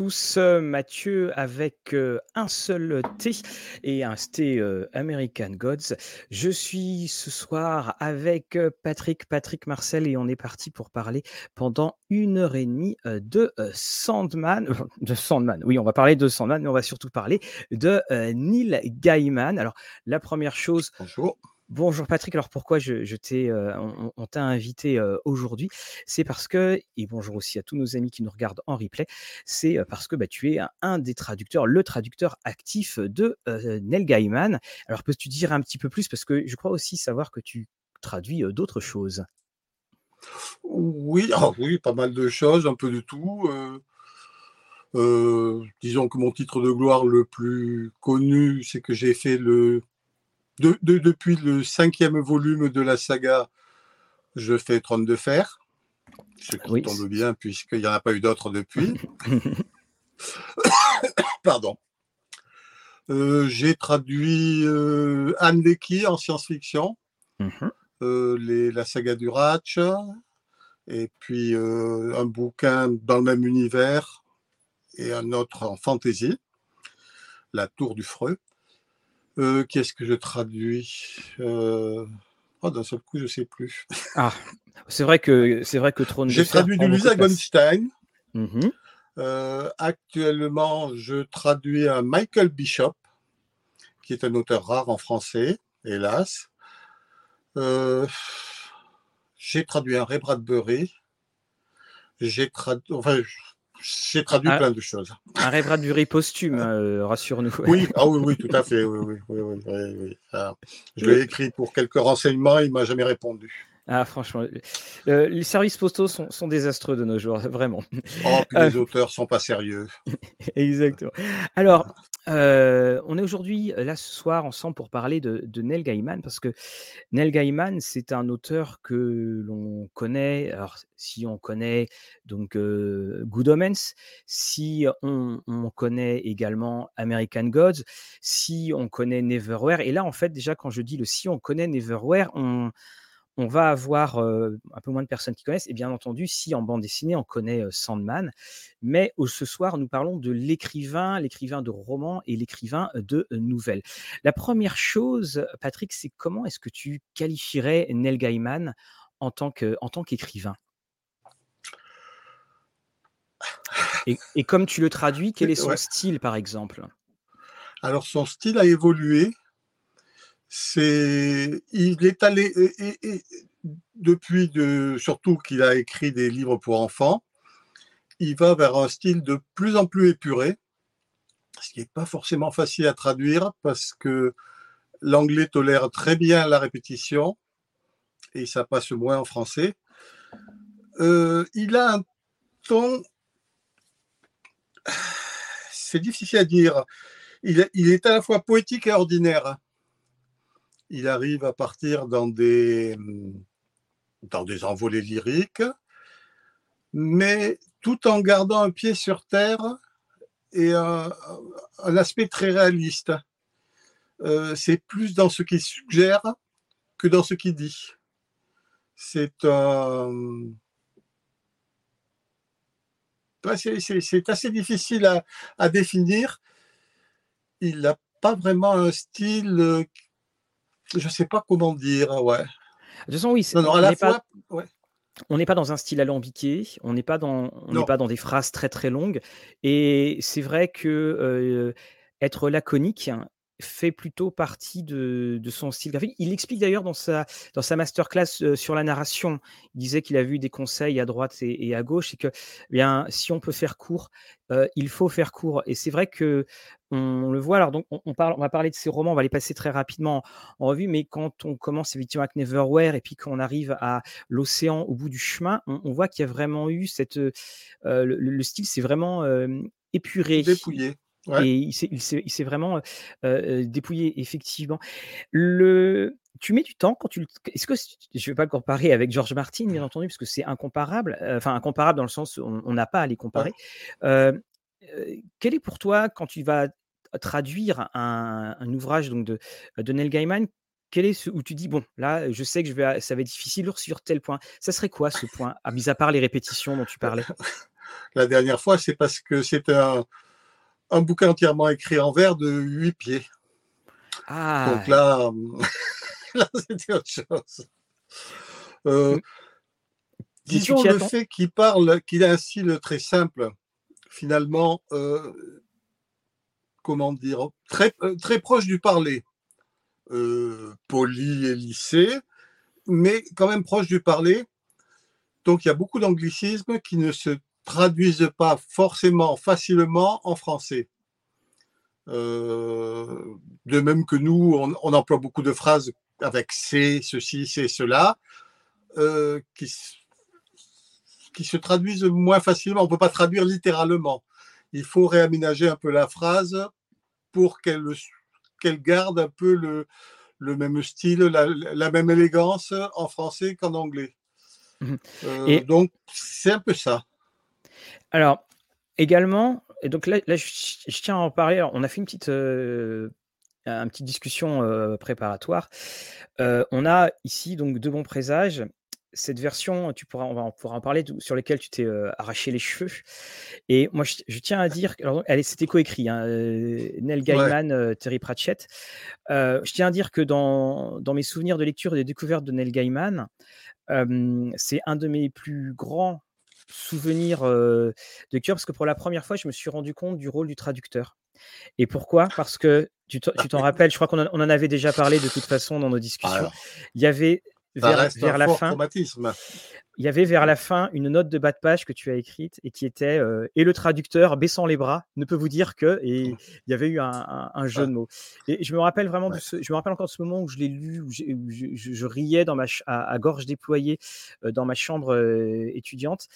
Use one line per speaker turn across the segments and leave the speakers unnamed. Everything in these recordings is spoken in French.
tous, euh, Mathieu avec euh, un seul T et un T euh, American Gods. Je suis ce soir avec Patrick, Patrick Marcel et on est parti pour parler pendant une heure et demie de Sandman. De Sandman, oui, on va parler de Sandman, mais on va surtout parler de Neil Gaiman. Alors, la première chose.
Bonjour.
Bonjour Patrick, alors pourquoi je, t'ai, euh, on, t'a invité euh, aujourd'hui? C'est parce que, et bonjour aussi à tous nos amis qui nous regardent en replay, c'est euh, parce que bah, tu es un, des traducteurs, le traducteur actif de Neil Gaiman. Alors peux-tu dire un petit peu plus? Parce que je crois aussi savoir que tu traduis d'autres choses.
Ah oui, pas mal de choses, un peu de tout. disons que mon titre de gloire le plus connu, c'est que j'ai fait le depuis le cinquième volume de la saga, je fais Trône de Fer. Ce qui tombe bien, puisqu'il n'y en a pas eu d'autres depuis. Pardon. Euh, j'ai traduit euh, Anne Lecky en science-fiction, mhm. euh, la saga du Ratch, et puis un bouquin dans le même univers et un autre en fantasy, La Tour du Freux. Euh, qu'est-ce que je traduis euh... oh, D'un seul coup, je ne sais plus.
Ah, c'est vrai que c'est vrai que Trône
J'ai traduit du Lisa Gonstein. Mmh euh, actuellement, je traduis un Michael Bishop, qui est un auteur rare en français, hélas. Euh, j'ai traduit un Ray Bradbury. J'ai traduit, enfin, j'ai traduit plein de choses.
Un rêve Bradbury posthume, euh, rassure-nous.
Oui, ah oui, oui, tout à fait. Oui, oui, oui, oui, je l'ai écrit pour quelques renseignements, il m'a jamais répondu.
Ah, franchement, euh, les services postaux sont, sont, désastreux de nos jours, vraiment.
Oh, puis les euh, auteurs sont pas sérieux.
Exactement. Alors, euh, on est aujourd'hui là ce soir ensemble pour parler de, de Neil Gaiman parce que Neil Gaiman c'est un auteur que l'on connaît. Alors si on connaît donc Good Omens, si on, on, connaît également American Gods, si on connaît Neverwhere, et là en fait déjà quand je dis le si on connaît Neverwhere, on on va avoir un peu moins de personnes qui connaissent. Et bien entendu, si en bande dessinée, on connaît Sandman. Mais ce soir, nous parlons de l'écrivain, l'écrivain de romans et l'écrivain de nouvelles. La première chose, Patrick, c'est comment est-ce que tu qualifierais Neil Gaiman en tant qu'écrivain? Et, comme tu le traduis, quel est son style, par exemple?
Alors, son style a évolué il est allé, depuis de, surtout qu'il a écrit des livres pour enfants, il va vers un style de plus en plus épuré, ce qui n'est pas forcément facile à traduire parce que l'anglais tolère très bien la répétition et ça passe moins en français. Euh, il a un ton, c'est difficile à dire, il est à la fois poétique et ordinaire il arrive à partir dans des, dans des envolées lyriques, mais tout en gardant un pied sur terre et un, aspect très réaliste. Euh, c'est plus dans ce qu'il suggère que dans ce qu'il dit. C'est assez difficile à, à définir. Il n'a pas vraiment un style je sais pas comment dire, ouais.
De toute façon, oui, on n'est pas dans un style alambiqué, on n'est pas dans, on n'est pas dans des phrases très très longues, et c'est vrai que euh, être laconique fait plutôt partie de, son style graphique. Il explique d'ailleurs dans sa, dans sa masterclass euh, sur la narration, il disait qu'il a vu des conseils à droite et, à gauche, et que eh bien, si on peut faire court, euh, il faut faire court. Et c'est vrai que on le voit. Alors, donc, on, parle, on va parler de ces romans, on va les passer très rapidement en, revue, mais quand on commence effectivement avec Neverwhere et puis qu'on arrive à l'océan au bout du chemin, on, voit qu'il y a vraiment eu cette. Euh, le, style, c'est vraiment épuré.
Dépouillé.
Et il s'est vraiment dépouillé, effectivement. Le, tu mets du temps quand tu Est-ce que je ne vais pas le comparer avec George Martin, bien entendu, parce que c'est incomparable. Enfin, incomparable dans le sens où on n'a pas à les comparer. quel est pour toi, quand tu vas traduire un, ouvrage donc de, de Neil Gaiman, quel est ce où tu dis bon là je sais que je vais ça va être difficile sur tel point ça serait quoi ce point à mis à part les répétitions dont tu parlais?
La dernière fois, c'est parce que c'est un, un bouquin entièrement écrit en vers de huit pieds. Ah. Donc là, là c'était autre chose. Euh, disons le fait qu'il parle, qu'il a un style très simple, finalement, euh, comment dire, très, euh, très proche du parler, poli et lissé, mais quand même proche du parler. Donc il y a beaucoup d'anglicismes qui ne se traduisent pas forcément facilement en français. de même que nous, on, on, emploie beaucoup de phrases avec c'est, ceci, c'est cela, euh, qui, qui se traduisent moins facilement. On ne peut pas traduire littéralement. Il faut réaménager un peu la phrase pour qu'elle qu'elle garde un peu le, le même style, la, même élégance en français qu'en anglais. Mmh euh, et donc, c'est un peu ça.
Alors, également, et donc là, là je, tiens à en parler. on a fait une petite, euh, une petite discussion préparatoire. on a ici donc deux bons présages cette version, tu pourras, on, pourra en parler, sur lesquelles tu t'es arraché les cheveux. Et moi, je, tiens à dire, alors, elle, c'était coécrit, hein, Neil Gaiman, Terry Pratchett. je tiens à dire que dans, dans, mes souvenirs de lecture et de découverte de Neil Gaiman, c'est un de mes plus grands souvenirs de lecture parce que pour la première fois, je me suis rendu compte du rôle du traducteur. Et pourquoi? Parce que tu t'en rappelles, je crois qu'on en, avait déjà parlé de toute façon dans nos discussions. il y avait vers, la fin. Il y avait vers la fin une note de bas de page que tu as écrite et qui était euh, et le traducteur baissant les bras ne peut vous dire que et il y avait eu un, jeu de mots. Et je me rappelle vraiment de ce, je me rappelle encore de ce moment où je l'ai lu où, je, riais dans ma à, gorge déployée euh, dans ma chambre euh, étudiante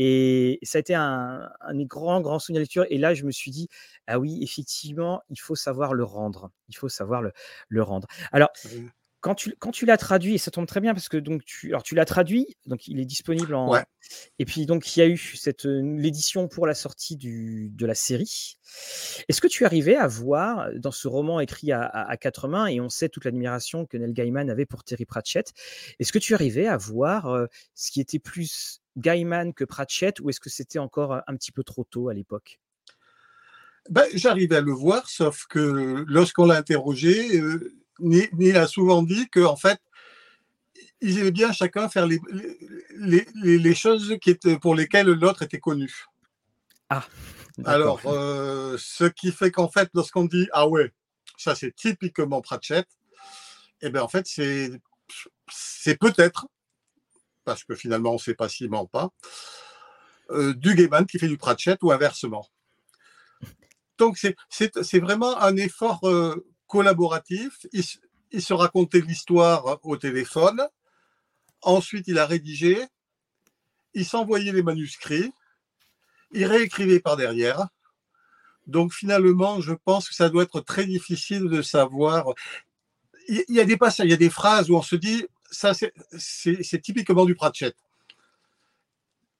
et ça a été un, un grand, grand souvenir de lecture. Et là, je me suis dit, ah oui, effectivement, il faut savoir le rendre. Il faut savoir le, le rendre. Alors, quand tu, quand tu l'as traduit, et ça tombe très bien parce que donc tu, alors tu l'as traduit, donc il est disponible en. Et puis donc il y a eu cette l'édition pour la sortie du, de la série. Est-ce que tu arrivais à voir dans ce roman écrit à, à, quatre mains et on sait toute l'admiration que Neil Gaiman avait pour Terry Pratchett, est-ce que tu arrivais à voir ce qui était plus Gaiman que Pratchett ou est-ce que c'était encore un petit peu trop tôt à l'époque?
Ben, J'arrivais à le voir, sauf que lorsqu'on l'a interrogé, Neil a souvent dit qu'en fait, ils aimaient bien chacun faire les, les, choses qui étaient, pour lesquelles l'autre était connu. Ah. Alors, euh, ce qui fait qu'en fait, lorsqu'on dit ah ouais, ça c'est typiquement Pratchett, eh bien en fait c'est c'est peut-être parce que finalement on ne sait pas s'il ment pas euh, du Gaiman qui fait du Pratchett ou inversement. Donc c'est vraiment un effort euh, collaboratif. Il, se racontait l'histoire au téléphone. Ensuite, il a rédigé. Il s'envoyait les manuscrits. Il réécrivait par derrière. Donc finalement, je pense que ça doit être très difficile de savoir. Il y a des passages, il y a des phrases où on se dit, ça c'est typiquement du Pratchett.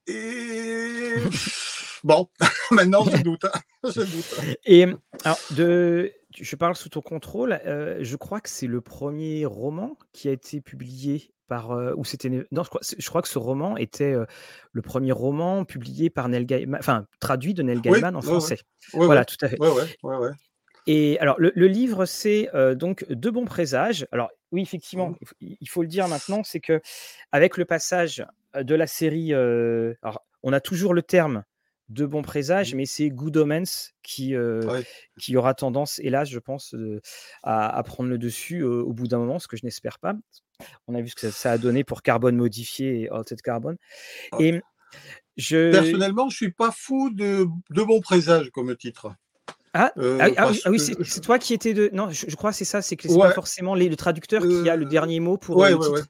Et bon, maintenant je doute, hein. je doute.
Et alors de, je parle sous ton contrôle. Euh, je crois que c'est le premier roman qui a été publié par. Euh, ou c'était. Non, je crois, je crois que ce roman était euh, le premier roman publié par Neil Gaiman, enfin traduit de Neil Gaiman en français. voilà, tout à fait. Et alors, le, livre, c'est donc De bons présages. Alors, oui, effectivement, mmh. il faut, le dire maintenant, c'est que avec le passage de la série, alors, on a toujours le terme de bons présages, mmh. mais c'est Good Omens qui, euh, qui aura tendance, hélas, je pense, euh, à, prendre le dessus euh, au bout d'un moment, ce que je n'espère pas. On a vu ce que ça, a donné pour Carbone modifié et Altered Carbone.
Ah. Et je... Personnellement, je suis pas fou de, de bons présages comme titre.
Ah, ah, ah oui, c'est toi qui étais de. Non, je, crois que c'est ça, c'est que c'est pas forcément les, le traducteur qui a le dernier mot pour.
Ouais, ouais,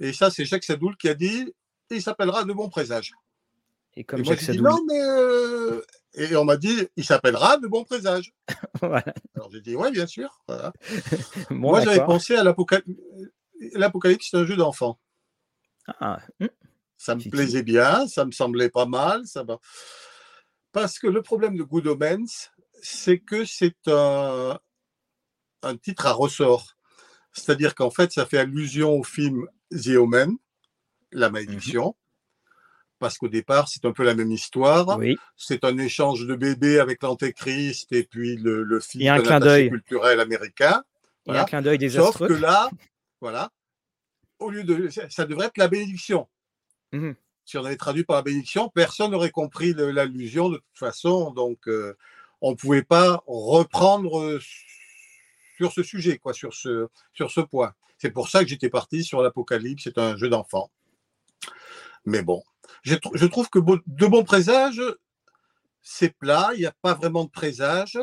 Et ça, c'est Jacques Sadoul qui a dit il s'appellera De bons présages. Et comme Jacques Sadoul... non, mais euh, Et on m'a dit, il s'appellera De Bon Présage. Alors j'ai dit, ouais, bien sûr. Moi, j'avais pensé à l'Apocalypse. L'Apocalypse, c'est un jeu d'enfant. Ah, hum. Ça me plaisait bien, ça me semblait pas mal. Ça Parce que le problème de Good Omens, c'est que c'est un, un titre à ressort. C'est-à-dire qu'en fait, ça fait allusion au film The Omen, La Malédiction parce qu'au départ, c'est un peu la même histoire.
Oui.
C'est un échange de bébés avec l'Antéchrist et puis le, le fils
un clin
culturel américain.
Et un
Voilà.
clin d'œil
Sauf
désastreux.
que là, voilà, au lieu de, ça- devrait être la bénédiction.
Mhm.
Si on avait traduit par la bénédiction, personne n'aurait compris l'allusion de toute façon. Donc, euh, on ne pouvait pas reprendre euh, sur ce sujet, quoi, sur ce, sur ce point. C'est pour ça que j'étais parti sur l'Apocalypse. C'est un jeu d'enfant. Mais bon, je, trou- je trouve que de bons présages, c'est plat. Il n'y a pas vraiment de présages.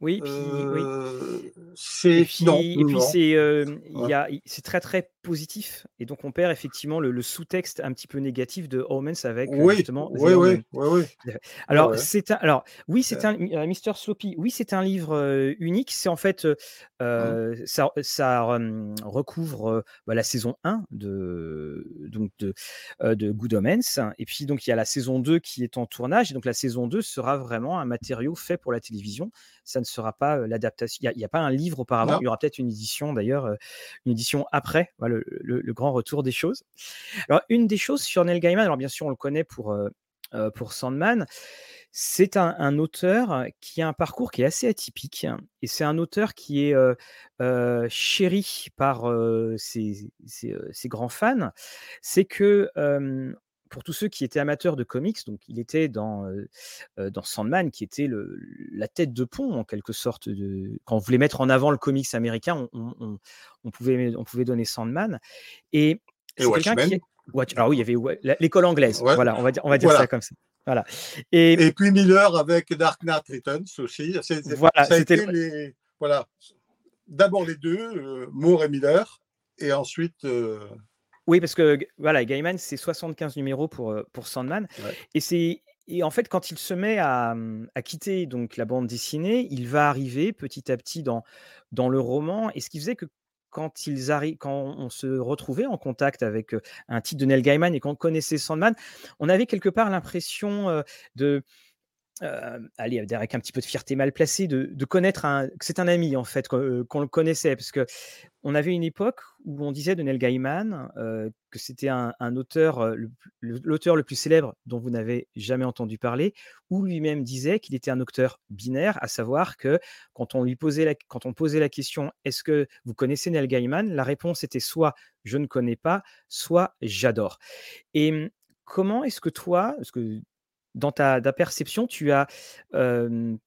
Oui, puis, oui.
Euh,
Et
c'est
puis,
non,
et puis
non.
c'est euh,
Ouais.
y a, c'est très très positif et donc on perd effectivement le, le sous-texte un petit peu négatif de Omens avec euh,
Oui,
justement
oui, oui, oui, oui.
Alors
ouais.
c'est un alors oui c'est un euh, Mr Sloppy oui c'est un livre euh, unique c'est en fait
Mmh.
ça ça hum, recouvre bah, la saison 1 de donc de de Good Omens et puis donc il y a la saison 2 qui est en tournage et donc la saison 2 sera vraiment un matériau fait pour la télévision ça ne sera pas l'adaptation il n'y a, pas un livre auparavant
Non.
il y aura peut-être une édition d'ailleurs une édition après voilà, le, le- le grand retour des choses alors une des choses sur Neil Gaiman alors bien sûr on le connaît pour pour Sandman c'est un, un auteur qui a un parcours qui est assez atypique et c'est un auteur qui est euh, euh, chéri par euh, ses, ses, ses grands fans. C'est que pour tous ceux qui étaient amateurs de comics, donc il était dans, euh, euh, dans Sandman, qui était le, la tête de pont en quelque sorte. De, quand on voulait mettre en avant le comics américain, on, on- on- on pouvait, on pouvait donner Sandman. Et,
Et
qui
Watchmen.
Watch- alors oui, il y avait l'école anglaise.
Ouais.
Voilà, on va dire, on va dire
Voilà.
ça comme ça. Voilà. Et,
Et puis Miller avec Dark Knight Returns aussi.
Voilà,
ça a
c'était
été
le-
les. Voilà. D'abord les deux, euh, Moore et Miller. Et ensuite. euh,
Oui, parce que voilà, Gaiman, c'est 75 numéros pour, euh, pour Sandman.
Ouais.
Et c'est. Et en fait, quand il se met à, hum, à quitter donc la bande dessinée, il va arriver petit à petit dans, dans le roman. Et ce qui faisait que quand, ils arri- quand on se retrouvait en contact avec euh, un titre de Neil Gaiman et qu'on connaissait Sandman, on avait quelque part l'impression euh, de, euh, allez, avec un petit peu de fierté mal placée, de, connaître un, que c'est un ami en fait, qu'on euh, qu'on le connaissait, parce que on avait une époque où on disait de Neil Gaiman euh, que c'était un, auteur, euh, l'auteur le plus célèbre dont vous n'avez jamais entendu parler, ou lui-même disait qu'il était un auteur binaire, à savoir que quand on lui posait la, quand on posait la question est-ce que vous connaissez Neil Gaiman, la réponse était soit je ne connais pas, soit j'adore. Et hum, comment est-ce que toi, parce que dans ta, perception, tu as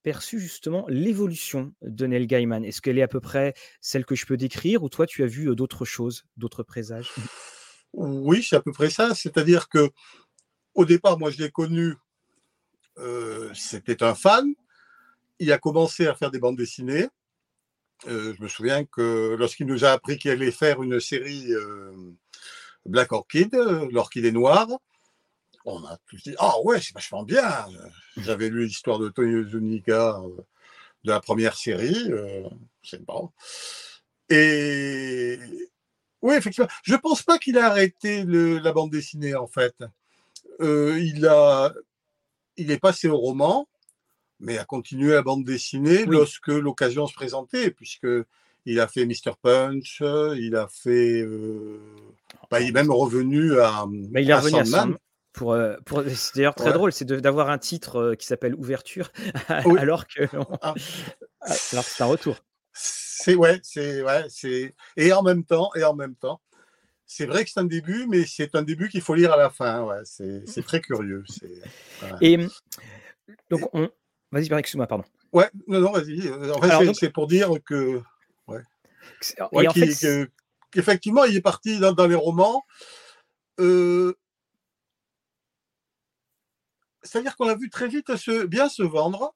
perçu justement l'évolution de Neil Gaiman? Est-ce qu'elle est à peu près celle que je peux décrire ou toi tu as vu d'autres choses, d'autres présages?
Oui, c'est à peu près ça. C'est-à-dire que au départ, moi, je l'ai connu. C'était un fan. Il a commencé à faire des bandes dessinées. Euh, je me souviens que lorsqu'il nous a appris qu'il allait faire une série Black Orchid, euh, l'orchidée noire, on a tous dit Ah ouais, c'est vachement bien. J'avais lu l'histoire de Tony Zuniga euh, de la première série. euh, c'est bon. Et oui, effectivement. Je pense pas qu'il a arrêté le- la bande dessinée, en fait. Euh, il, a, il est passé au roman, mais a continué la bande dessinée
Oui.
lorsque l'occasion se présentait, puisque il a fait Mr. Punch, il a fait. euh, bah, il est même revenu à.
Mais il est
à
revenu à
Sandman.
Pour, euh, pour- c'est d'ailleurs très
Ouais.
drôle, c'est d'avoir un titre euh, qui s'appelle Ouverture,
Oui.
alors que
Ah.
alors c'est un retour.
C'est ouais, c'est ouais, c'est et en même temps et en même temps, c'est vrai que c'est un début, mais c'est un début qu'il faut lire à la fin. Ouais, c'est c'est très curieux.
Et donc on, vas-y, excuse-moi, pardon.
ouais, non non, vas-y. En fait,
Alors,
c'est
donc-
c'est pour dire que ouais,
en
que- qu'effectivement, il est parti dans, dans les romans. Euh, C'est-à-dire qu'on l'a vu très vite se, bien se vendre.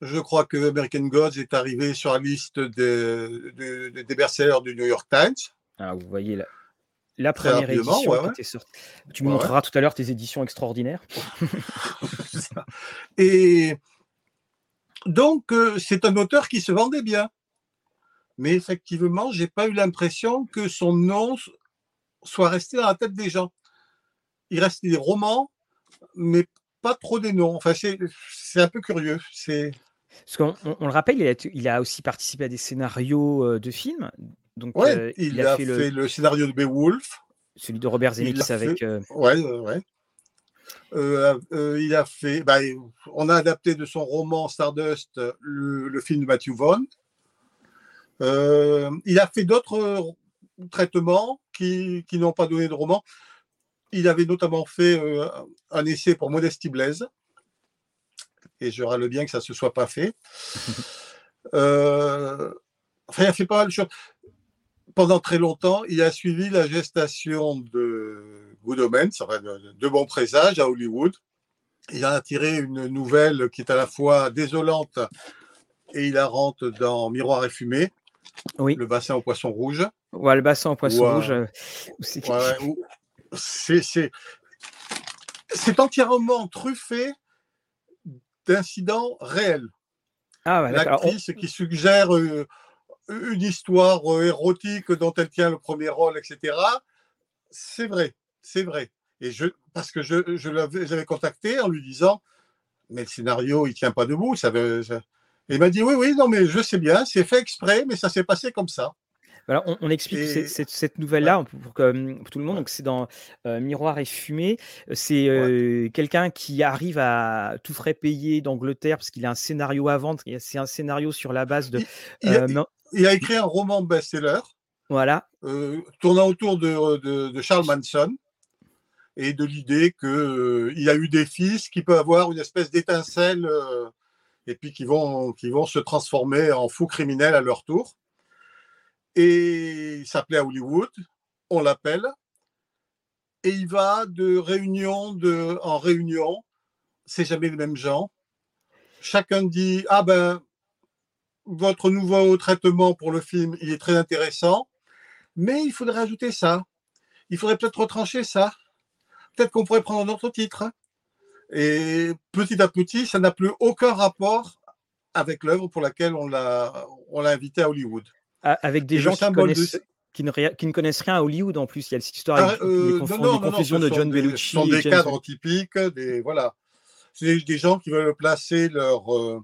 Je crois que American Gods est arrivé sur la liste des, des, des best-sellers du New York Times.
Ah, vous voyez la, la première édition
ouais,
qui
ouais.
était sortie. Tu me
Ouais,
montreras tout à l'heure tes éditions extraordinaires.
Et donc, euh, c'est un auteur qui se vendait bien. Mais effectivement, j'ai pas eu l'impression que son nom soit resté dans la tête des gens. Il reste des romans, mais pas trop des noms. Enfin, c'est un peu curieux. C'est
Parce qu'on on- on le rappelle, il a, il a aussi participé à des scénarios euh, de films. Donc,
ouais,
euh,
il, a, fait, le... scénario de Beowulf.
celui de Robert Zemeckis avec. euh,
Ouais, ouais, ouais. il a fait, bah, on a adapté de son roman Stardust le, film de Matthew Vaughn. il a fait d'autres traitements qui, qui n'ont pas donné de roman. Il avait notamment fait un essai pour Modesty Blaise. Et je râle bien que ça ne se soit pas fait. enfin, il a fait pas mal de choses pendant très longtemps, il a suivi la gestation de Good Omens, de, bons présages à Hollywood. Il a tiré une nouvelle qui est à la fois désolante et hilarante dans Miroir et fumée. Oui. Le bassin au poisson rouge.
Ouais, le bassin au poisson rouge. Euh,
c'est entièrement truffé d'incidents réels. Ah ouais, L'actrice qui suggère euh, une histoire euh, érotique dont elle tient le premier rôle, etc. C'est vrai, c'est vrai. Et je, parce que je, je l'avais contacté en lui disant, mais le scénario, il tient pas debout. Ça veut, Et il m'a dit, oui, oui, non, mais je sais bien, c'est fait exprès, mais ça s'est passé comme ça.
On, explique cette, nouvelle-là pour, que, tout le monde. Donc, c'est dans euh, Miroir et Fumée. C'est euh, quelqu'un qui arrive à tout frais payer d'Angleterre parce qu'il a un scénario à vendre. C'est un scénario sur la base de
il a écrit un roman best-seller.
Voilà.
Euh, tournant autour de, Charles Manson et de l'idée qu'il euh, il a eu des fils qui peuvent avoir une espèce d'étincelle euh, et puis qui vont, qui vont se transformer en fous criminels à leur tour. Et il s'appelait à Hollywood, on l'appelle, et il va de réunion en réunion, c'est jamais les mêmes gens. Chacun dit Ah ben, votre nouveau traitement pour le film, il est très intéressant, mais il faudrait ajouter ça. Il faudrait peut-être retrancher ça. Peut-être qu'on pourrait prendre un autre titre. Et petit à petit, ça n'a plus aucun rapport avec l'œuvre pour laquelle on l'a, on l'a invité à Hollywood.
Avec des gens qui, connaissent, qui, ne, connaissent rien à Hollywood en plus. Il y a cette histoire ah, euh, de confusion de John Bellucci.
Ce sont des cadres typiques, des, voilà. C'est des gens qui veulent placer leur, euh,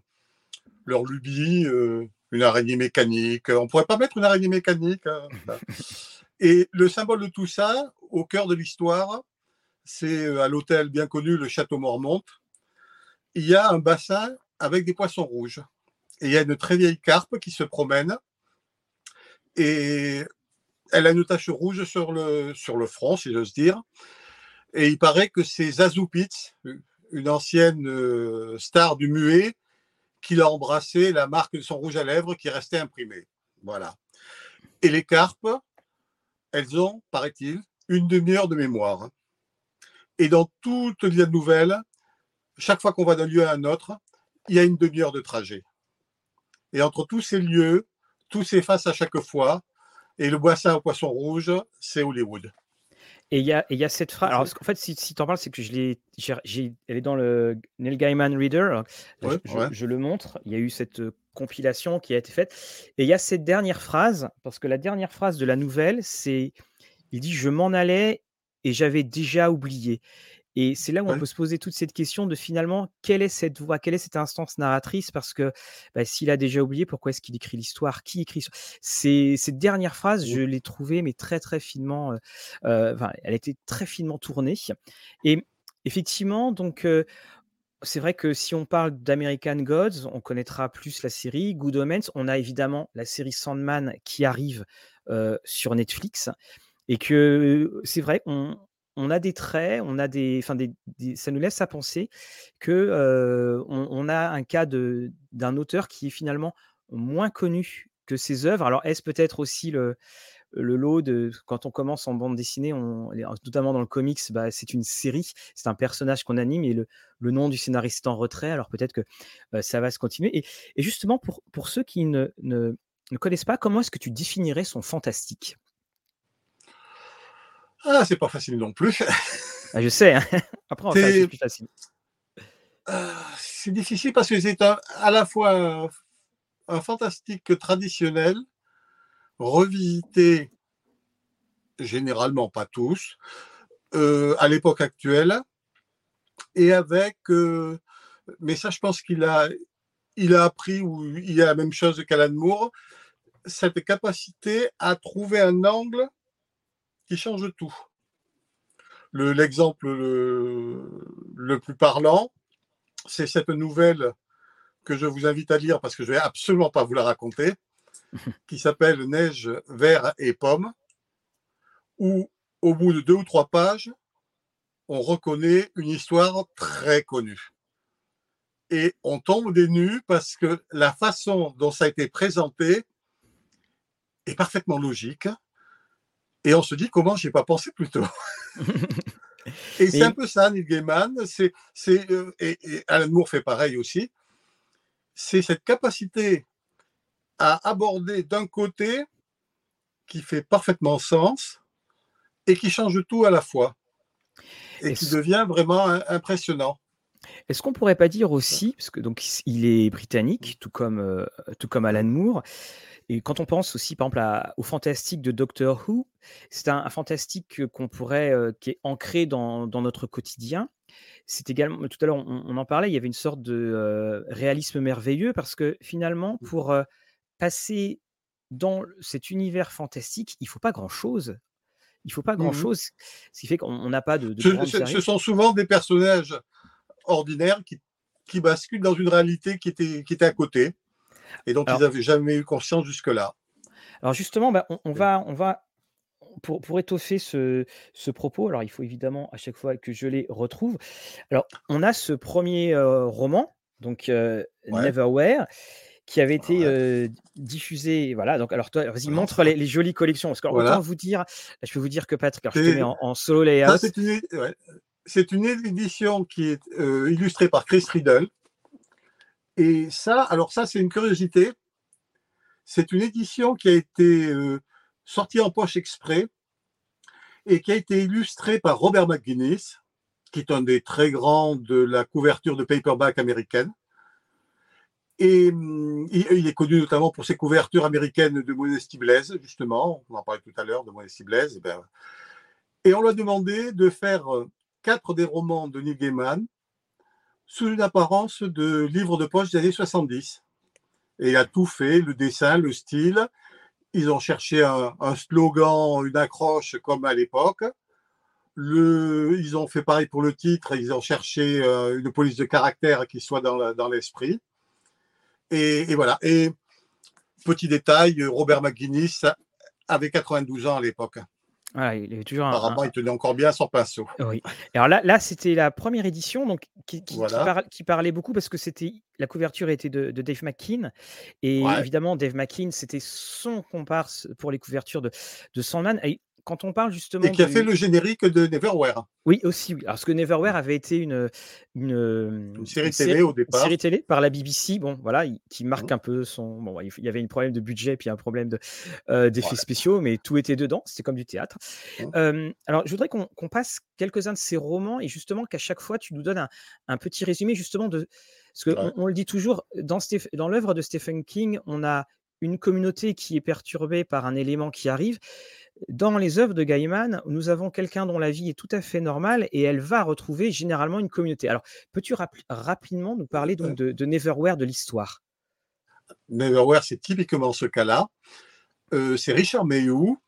leur lubie, euh, une araignée mécanique. On pourrait pas mettre une araignée mécanique. Hein, Et le symbole de tout ça, au cœur de l'histoire, c'est euh, à l'hôtel bien connu, le Château Mormont. Il y a un bassin avec des poissons rouges. Et il y a une très vieille carpe qui se promène. Et elle a une tache rouge sur le, sur le front, si j'ose dire. Et il paraît que c'est Zazoupitz, une ancienne euh, star du muet, qu'il a embrassé la marque de son rouge à lèvres qui restait imprimée. Voilà. Et les carpes, elles ont, paraît-il, une demi-heure de mémoire. Et dans toute la nouvelle, chaque fois qu'on va d'un lieu à un autre, il y a une demi-heure de trajet. Et entre tous ces lieux, tout s'efface à chaque fois. Et le boisson au poisson rouge, c'est Hollywood.
Et il y a, y a, cette phrase. Alors, en fait, si, si tu en parles, c'est que je l'ai. Elle est dans le Neil Gaiman Reader. je, le montre. Il y a eu cette compilation qui a été faite. Et il y a cette dernière phrase, parce que la dernière phrase de la nouvelle, c'est il dit Je m'en allais et j'avais déjà oublié. Et c'est là où on peut se poser toute cette question de finalement, quelle est cette voix, quelle est cette instance narratrice? Parce que bah, s'il a déjà oublié, pourquoi est-ce qu'il écrit l'histoire? Qui écrit Cette dernière phrase, je l'ai trouvée, mais très très finement, euh, enfin, elle a été très finement tournée. Et effectivement, donc, c'est vrai que si on parle d'American Gods, on connaîtra plus la série Good Omens. On a évidemment la série Sandman qui arrive sur Netflix. Et que c'est vrai, on, on a des traits, on a des, des, ça nous laisse à penser que on, a un cas d'un auteur qui est finalement moins connu que ses œuvres. Alors est-ce peut-être aussi le, lot de quand on commence en bande dessinée, notamment dans le comics, bah, c'est une série, c'est un personnage qu'on anime et le, nom du scénariste en retrait. Alors peut-être que ça va se continuer. Et, justement pour, ceux qui ne, ne, ne connaissent pas, comment est-ce que tu définirais son fantastique?
Ah, c'est pas facile non plus.
Ah, je sais. Hein. Après, on c'est plus facile.
Ah, c'est difficile parce que c'est à la fois un, fantastique traditionnel, revisité généralement pas tous, euh, à l'époque actuelle, et avec, euh, mais ça je pense qu'il a, il a appris ou il a la même chose qu'Alan Moore, cette capacité à trouver un angle qui change tout. l'exemple le, plus parlant, c'est cette nouvelle que je vous invite à lire parce que je ne vais absolument pas vous la raconter, qui s'appelle Neige, verre et pomme, où au bout de deux ou trois pages, on reconnaît une histoire très connue. Et on tombe des nues parce que la façon dont ça a été présenté est parfaitement logique. Et on se dit comment j'ai pas pensé plus tôt. et c'est un peu ça, Neil Gaiman. C'est, c'est, euh, et, Alan Moore fait pareil aussi. C'est cette capacité à aborder d'un côté qui fait parfaitement sens et qui change tout à la fois et qui devient vraiment impressionnant.
Est-ce qu'on pourrait pas dire aussi, parce que donc il est britannique, tout comme, euh, tout comme Alan Moore, et quand on pense aussi, par exemple, au fantastique de Doctor Who, c'est un, fantastique qu'on pourrait, euh, qui est ancré dans, notre quotidien. C'est également, tout à l'heure, on, en parlait, il y avait une sorte de euh, réalisme merveilleux parce que finalement, mmh. pour euh, passer dans cet univers fantastique, il faut pas grand-chose. Il faut pas mmh grand-chose, ce qui fait qu'on n'a pas de.
ce, ce, sont souvent des personnages ordinaires qui, qui basculent dans une réalité qui était, qui était à côté et dont ils n'avaient jamais eu conscience jusque-là.
Alors justement, bah, on, va, on va pour, pour étoffer ce, ce, propos, alors il faut évidemment à chaque fois que je les retrouve. Alors, on a ce premier euh, roman, donc euh, Neverwhere, qui avait été euh, diffusé. Voilà, donc alors toi, vas-y, montre les, jolies collections. Parce que autant vous dire, je peux vous dire que Patrick, alors je te mets en, solo layout.
C'est une, une, édition qui est illustrée par Chris Riddle. Et ça, alors ça, c'est une curiosité. C'est une édition qui a été euh, sortie en poche exprès et qui a été illustrée par Robert McGuinness, qui est un des très grands de la couverture de paperback américaine. Et hum, il, est connu notamment pour ses couvertures américaines de Modesty Blaise, justement. On en parlait tout à l'heure de Modesty Blaise. Et, ben, et on lui a demandé de faire euh, quatre des romans de Neil Gaiman sous une apparence de livre de poche des années 70. Et il a tout fait, le dessin, le style. Ils ont cherché un, slogan, une accroche comme à l'époque. Ils ont fait pareil pour le titre, ils ont cherché euh, une police de caractère qui soit dans, dans l'esprit. Et, et, voilà. Et petit détail, Robert McGuinness avait 92 ans à l'époque.
Il est toujours
Apparemment, il tenait encore bien son pinceau.
Oui. Alors là, là c'était la première édition donc, qui, qui, parlait beaucoup parce que c'était la couverture était de, Dave McKean. Et évidemment, Dave McKean, c'était son comparse pour les couvertures de, de Sandman quand on parle justement.
Et qui a fait le générique de Neverwhere.
Oui, aussi, oui. parce que Neverwhere avait été une,
une, série télé au départ.
Une série télé par la BBC, bon, voilà, qui marque mmh. un peu son. Bon, il y avait un problème de budget, puis un problème de, euh, d'effets spéciaux, mais tout était dedans, c'était comme du théâtre. Mmh. alors, je voudrais qu'on, passe quelques-uns de ces romans et justement qu'à chaque fois, tu nous donnes un, petit résumé justement de. Parce qu'on on le dit toujours, dans, dans l'œuvre de Stephen King, on a une communauté qui est perturbée par un élément qui arrive. Dans les œuvres de Gaiman, nous avons quelqu'un dont la vie est tout à fait normale et elle va retrouver généralement une communauté. Alors, peux-tu rapidement nous parler donc de, Neverwhere, de l'histoire?
Neverwhere, c'est typiquement ce cas-là. Euh, c'est Richard Mayhew,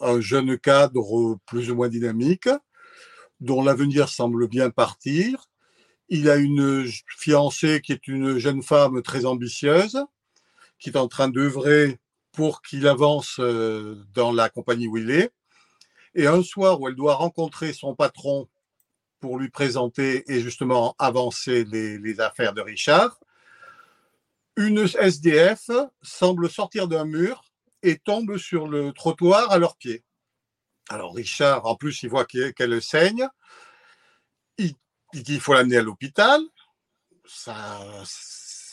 un jeune cadre plus ou moins dynamique, dont l'avenir semble bien partir. Il a une fiancée qui est une jeune femme très ambitieuse, qui est en train d'œuvrer pour qu'il avance euh, dans la compagnie où il est. Et un soir où elle doit rencontrer son patron pour lui présenter et justement avancer les, affaires de Richard, une SDF semble sortir d'un mur et tombe sur le trottoir à leurs pieds. Alors Richard, en plus, il voit qu'elle saigne. Il, dit qu'il faut l'amener à l'hôpital. Ça,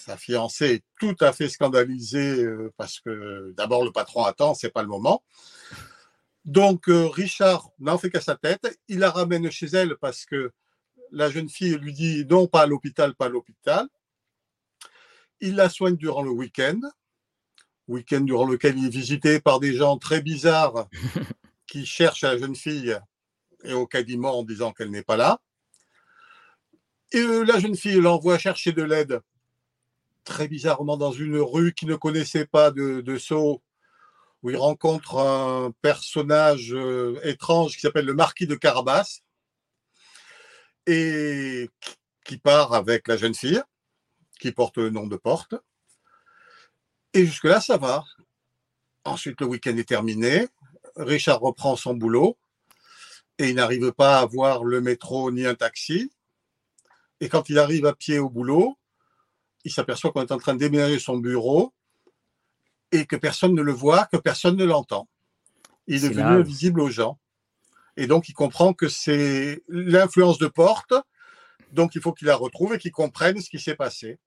sa fiancée est tout à fait scandalisée euh, parce que d'abord le patron attend, c'est pas le moment. Donc euh, Richard n'en fait qu'à sa tête. Il la ramène chez elle parce que la jeune fille lui dit non, pas à l'hôpital, pas à l'hôpital. Il la soigne durant le week-end, week-end durant lequel il est visité par des gens très bizarres qui cherchent la jeune fille et au quasiment en disant qu'elle n'est pas là. Et euh, la jeune fille l'envoie chercher de l'aide très bizarrement dans une rue qui ne connaissait pas de, de Sceaux, où il rencontre un personnage euh, étrange qui s'appelle le marquis de Carabas, et qui part avec la jeune fille, qui porte le nom de Porte. Et jusque-là, ça va. Ensuite, le week-end est terminé. Richard reprend son boulot et il n'arrive pas à voir le métro ni un taxi. Et quand il arrive à pied au boulot, il s'aperçoit qu'on est en train de déménager son bureau et que personne ne le voit, que personne ne l'entend. Il est devenu invisible aux gens. Et donc, il comprend que c'est l'influence de Porte. Donc, il faut qu'il la retrouve et qu'il comprenne ce qui s'est passé.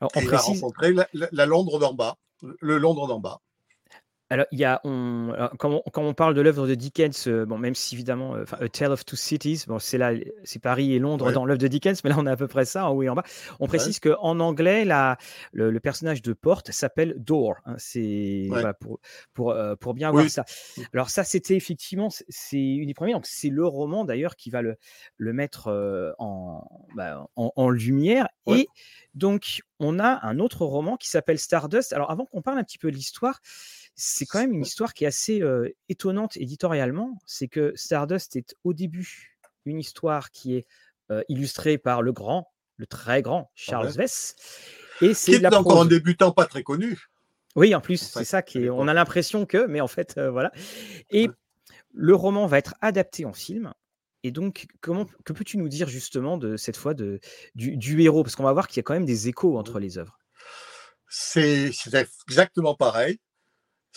Alors, on il va rencontrer la Londres d'en bas, le Londres d'en bas.
Alors, il y a, on, quand, on, parle de l'œuvre de Dickens, euh, bon, même si évidemment, euh, A Tale of Two Cities, bon, c'est là, c'est Paris et Londres dans l'œuvre de Dickens, mais là, on a à peu près ça en haut et en bas. On précise que qu'en anglais, la, le, personnage de Porte s'appelle Door. Hein, c'est pour, pour, euh, pour bien voir ça. Alors, ça, c'était effectivement, c'est une des premières. Donc, c'est le roman d'ailleurs qui va le, le mettre en, bah, en, en, lumière. Et donc, on a un autre roman qui s'appelle Stardust. Alors, avant qu'on parle un petit peu de l'histoire, c'est quand même une histoire qui est assez étonnante éditorialement. C'est que Stardust est au début une histoire qui est illustrée par le grand, le très grand Charles Vess.
Et c'est est encore un débutant pas très connu.
Oui, en plus, c'est ça qui est. On a l'impression que, mais en fait, voilà. Et le roman va être adapté en film. Et donc, comment que peux-tu nous dire justement de cette fois de, du, du héros? Parce qu'on va voir qu'il y a quand même des échos entre les œuvres.
C'est exactement pareil.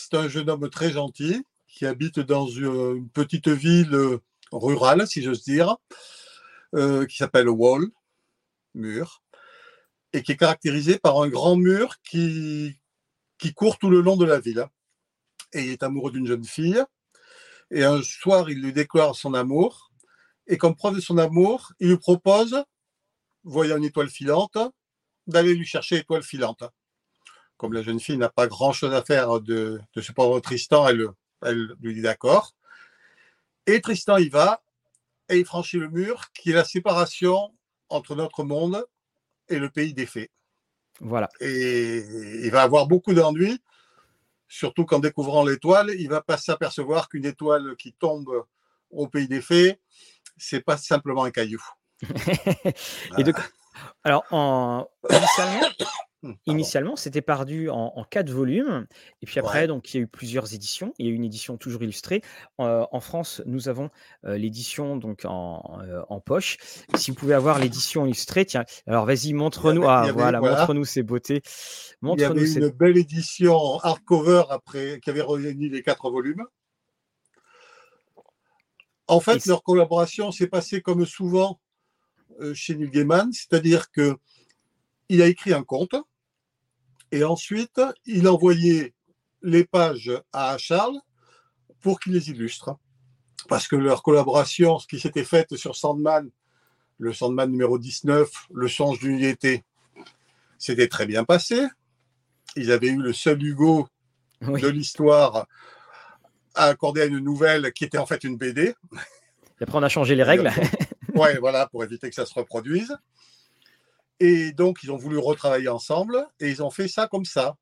C'est un jeune homme très gentil qui habite dans une petite ville rurale, si j'ose dire, euh, qui s'appelle Wall, mur, et qui est caractérisé par un grand mur qui, qui court tout le long de la ville. Et il est amoureux d'une jeune fille. Et un soir, il lui déclare son amour. Et comme preuve de son amour, il lui propose, voyant une étoile filante, d'aller lui chercher l'étoile filante comme la jeune fille n'a pas grand-chose à faire de, de ce pauvre Tristan, elle, elle lui dit d'accord. Et Tristan y va et il franchit le mur qui est la séparation entre notre monde et le pays des fées.
Voilà.
Et il va avoir beaucoup d'ennuis, surtout qu'en découvrant l'étoile, il va pas s'apercevoir qu'une étoile qui tombe au pays des fées, c'est pas simplement un caillou.
et de... Alors, en... initialement, Mmh, Initialement, c'était paru en, quatre volumes, et puis après, donc il y a eu plusieurs éditions. Il y a eu une édition toujours illustrée. en France, nous avons l'édition donc en, poche. Si vous pouvez avoir l'édition illustrée, tiens. Alors vas-y, montre-nous. Ah voilà, montre-nous ces beautés.
il y avait une belle édition hardcover après qui avait réuni les quatre volumes. En fait, leur collaboration s'est passée comme souvent chez Neil Gaiman, c'est-à-dire que il a écrit un conte et ensuite, il envoyait les pages à Charles pour qu'il les illustre. Parce que leur collaboration, ce qui s'était fait sur Sandman, le Sandman numéro 19, Le songe d'une été, c'était très bien passé. Ils avaient eu le seul Hugo de l'histoire à accorder à une nouvelle qui était en fait une BD.
Et après, on a changé les règles.
Oui, voilà, pour éviter que ça se reproduise. Et donc, ils ont voulu retravailler ensemble et ils ont fait ça comme ça.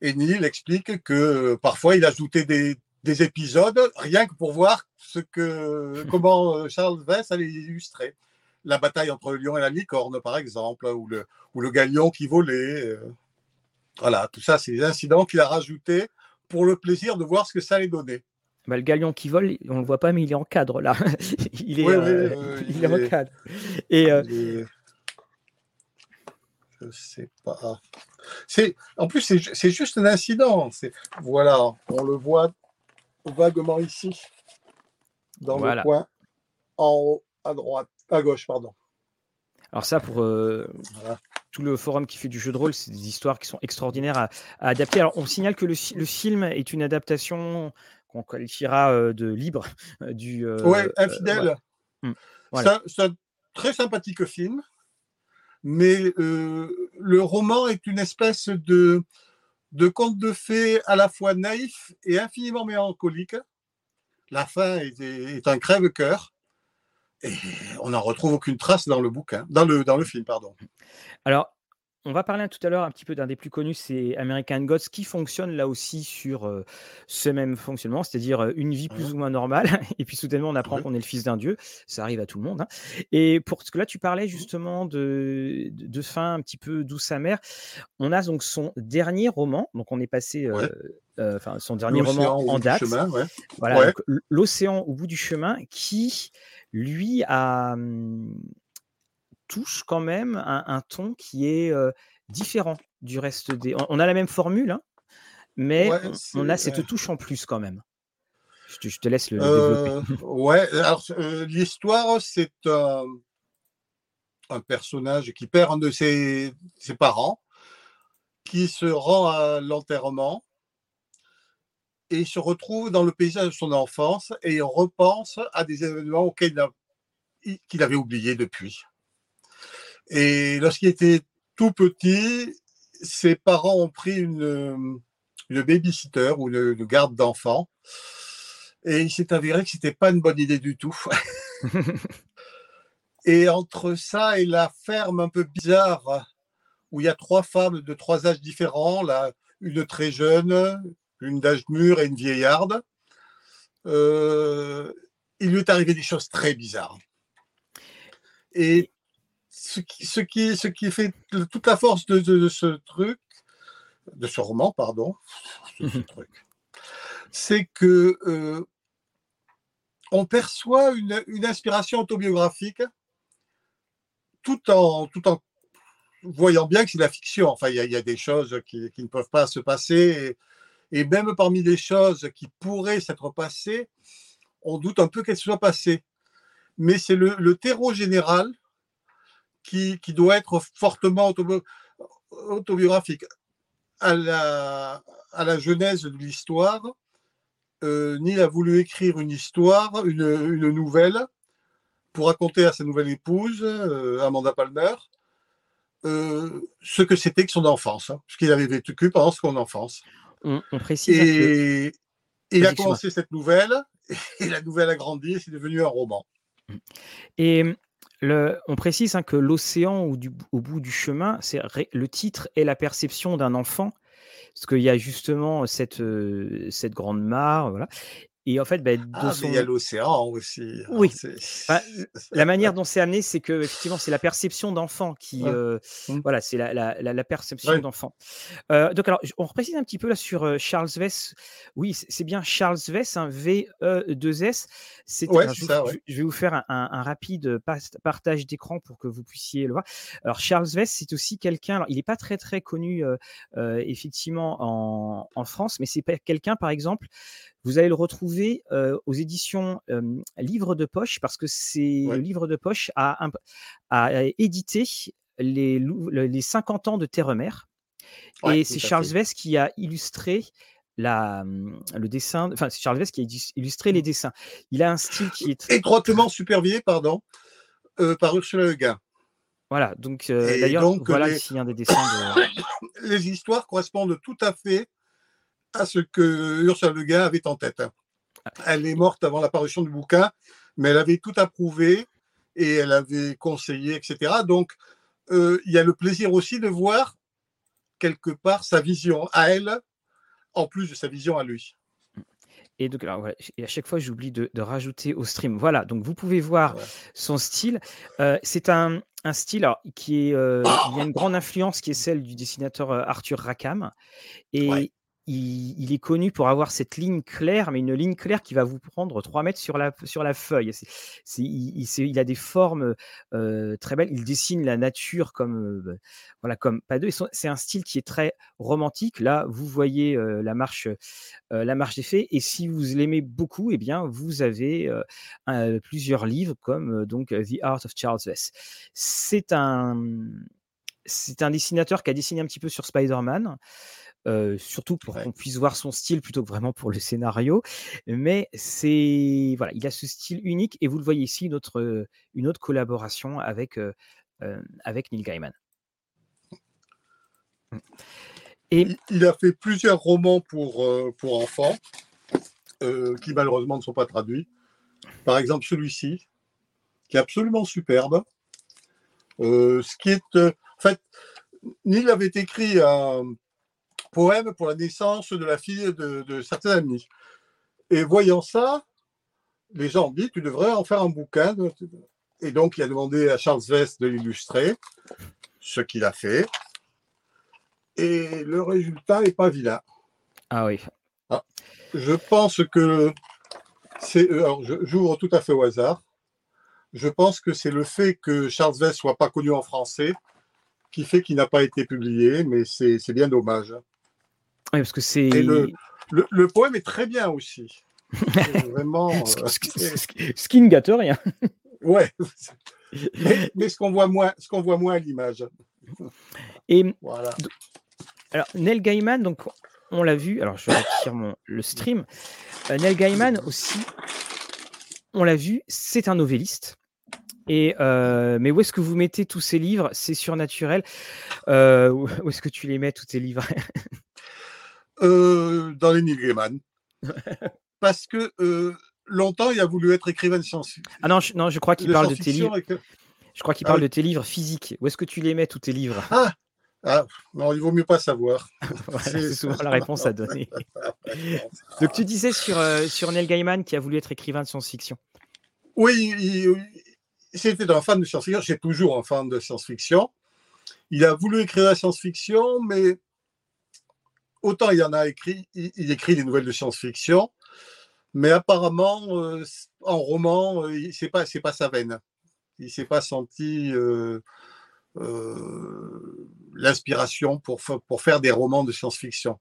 Et Neil explique que euh, parfois, il ajoutait des, des épisodes rien que pour voir ce que, comment euh, Charles Vess allait illustrer. La bataille entre le lion et la licorne, par exemple, ou le, ou le galion qui volait. Euh. Voilà, tout ça, c'est des incidents qu'il a rajoutés pour le plaisir de voir ce que ça allait donner.
Bah, le galion qui vole, on ne le voit pas, mais il est en cadre là. il, est, il, est, en cadre. Et,
je sais pas. C'est, en plus, c'est, juste un incident. C'est, voilà, on le voit vaguement ici, dans le coin, en haut, à droite, à gauche, pardon.
Alors ça, pour euh, tout le forum qui fait du jeu de rôle, c'est des histoires qui sont extraordinaires à, adapter. Alors on signale que le, film est une adaptation qu'on qualifiera euh, de libre du.
Euh, ouais, infidèle. Hum, c'est un très sympathique film mais euh, le roman est une espèce de, conte de fées à la fois naïf et infiniment mélancolique. La fin est, un crève-cœur. Et on n'en retrouve aucune trace dans le bouquin, dans le, dans le film, pardon.
Alors, on va parler tout à l'heure un petit peu d'un des plus connus, c'est American Gods, qui fonctionne là aussi sur ce même fonctionnement, c'est-à-dire une vie plus ou moins normale, et puis soudainement on apprend qu'on est le fils d'un dieu, ça arrive à tout le monde. Hein. Et pour ce que là tu parlais justement de, de, fin un petit peu douce amère, on a donc son dernier roman, donc on est passé, enfin son dernier roman en date, voilà, l'océan au bout du chemin, qui lui a hum, touche quand même un, ton qui est différent du reste des. On, a la même formule, hein, mais on, a cette touche en plus quand même. Je te, laisse le développer.
Ouais, alors l'histoire, c'est un, personnage qui perd un de ses, ses parents, qui se rend à l'enterrement et se retrouve dans le paysage de son enfance et repense à des événements auxquels qu'il avait oubliés depuis. Et lorsqu'il était tout petit, ses parents ont pris une, une babysitter ou une, garde d'enfants. Et il s'est avéré que ce n'était pas une bonne idée du tout. et entre ça et la ferme un peu bizarre, où il y a trois femmes de trois âges différents, là, une très jeune, une d'âge mûr et une vieillarde, euh, il lui est arrivé des choses très bizarres. Et ce qui, ce qui, ce qui fait toute la force de, ce truc, de ce roman, pardon, c'est que euh, on perçoit une, une, inspiration autobiographique tout en, tout en voyant bien que c'est de la fiction. Enfin, il y, a des choses qui, qui, ne peuvent pas se passer. Et, et, même parmi les choses qui pourraient s'être passées, on doute un peu qu'elles soient passées. Mais c'est le, le terreau général qui, doit être fortement autobiographique. À la, à la genèse de l'histoire, euh, Neil a voulu écrire une histoire, une, une, nouvelle, pour raconter à sa nouvelle épouse, euh, Amanda Palmer, euh, ce que c'était que son enfance, hein, ce qu'il avait vécu pendant son enfance.
On, précise.
Et il a commencé cette nouvelle, et la nouvelle a grandi, et c'est devenu un roman.
Et on précise hein, que l'océan au bout du chemin, c'est le titre est la perception d'un enfant, parce qu'il y a justement cette, euh, cette grande mare, voilà. Et en fait, bah,
ah, il y a l'océan aussi.
Hein, oui. la manière dont c'est amené, c'est que effectivement, c'est la perception d'enfant qui, euh, mmh. voilà, c'est la, la, la, perception d'enfant. Euh, donc alors, on reprécise un petit peu là sur euh, Charles Vess. Oui, c'est bien Charles Vess, un V E 2 S. C'est
ouais,
je, vais vous faire un, un, rapide partage d'écran pour que vous puissiez le voir. Alors Charles Vess, c'est aussi quelqu'un. Il n'est pas très très connu effectivement en, en France, mais c'est quelqu'un, par exemple, vous allez le retrouver aux éditions Livre de Poche parce que c'est le Livre de Poche a, édité les, les 50 ans de Terre-Mère. et c'est Charles Vess qui a illustré la, le dessin, enfin c'est Charles Vess qui a illustré les dessins. Il a un style qui est
étroitement supervisé, pardon, par Ursula Le Guin.
Voilà, donc d'ailleurs, voilà ici un des dessins.
les histoires correspondent tout à fait à ce que Ursula Le Guin avait en tête. Elle est morte avant l'apparition du bouquin, mais elle avait tout approuvé et elle avait conseillé, etc. Donc, euh, il y a le plaisir aussi de voir quelque part sa vision à elle, en plus de sa vision à lui.
Et, donc, alors, et à chaque fois, j'oublie de, rajouter au stream. Voilà, donc vous pouvez voir son style. Euh, c'est un, un, style qui est. Euh, il y a une grande influence qui est celle du dessinateur Arthur Rackham. Et, il, est connu pour avoir cette ligne claire, mais une ligne claire qui va vous prendre 3 mètres sur la, feuille. il, a des formes euh, très belles. Il dessine la nature comme, euh, voilà, comme pas deux. C'est un style qui est très romantique. Là, vous voyez euh, la marche, la marche des fées. Et si vous l'aimez beaucoup, eh bien, vous avez plusieurs livres comme donc The Art of Charles Vess. C'est un dessinateur qui a dessiné un petit peu sur Spider-Man surtout pour qu'on puisse voir son style plutôt que vraiment pour le scénario. Mais c'est voilà, il a ce style unique et vous le voyez ici, une autre, une autre collaboration avec, avec Neil Gaiman.
Mmh. Et... Il a fait plusieurs romans pour, pour enfants qui malheureusement ne sont pas traduits. Par exemple, celui-ci, qui est absolument superbe. ce qui est. en fait, Neil avait écrit un poème pour la naissance de la fille de, de certains amis. Et voyant ça, les gens ont dit, tu devrais en faire un bouquin. Et donc, il a demandé à Charles Vest de l'illustrer, ce qu'il a fait. Et le résultat n'est pas vilain.
Ah oui.
Ah. Je pense que c'est. Euh, alors, j'ouvre tout à fait au hasard. Je pense que c'est le fait que Charles Vest soit pas connu en français qui fait qu'il n'a pas été publié, mais c'est bien dommage.
Oui, parce que c'est.
Le, le, poème est très bien aussi.
vraiment. ce, qui ne gâte rien.
ouais. Mais, ce qu'on voit moins, ce qu'on voit moins à l'image.
Et voilà. Alors, Neil Gaiman, donc on l'a vu. Alors, je retire mon, le stream. Euh, Neil Gaiman aussi, on l'a vu, c'est un novelliste. Et euh, mais où est-ce que vous mettez tous ces livres? C'est surnaturel. Euh, où est-ce que tu les mets tous tes livres?
Dans les Neil Gaiman. Parce que longtemps, il a voulu être écrivain de science-fiction.
Ah non, je, non, je crois qu'il parle de tes livres. Je crois qu'il ah parle de tes livres physiques. Où est-ce que tu les mets, tous tes livres?
Ah, ah, non, il vaut mieux pas savoir.
c'est souvent la réponse à donner. Donc tu disais sur, euh, sur Neil Gaiman qui a voulu être écrivain de science-fiction.
Oui, c'était un fan de science-fiction. C'est toujours un fan de science-fiction. Il a voulu écrire la science-fiction, mais autant il en a écrit, il, écrit des nouvelles de science-fiction, mais apparemment, euh, en roman, euh, c'est pas, pas sa veine. Il s'est pas senti euh, l'inspiration pour, pour faire des romans de science-fiction.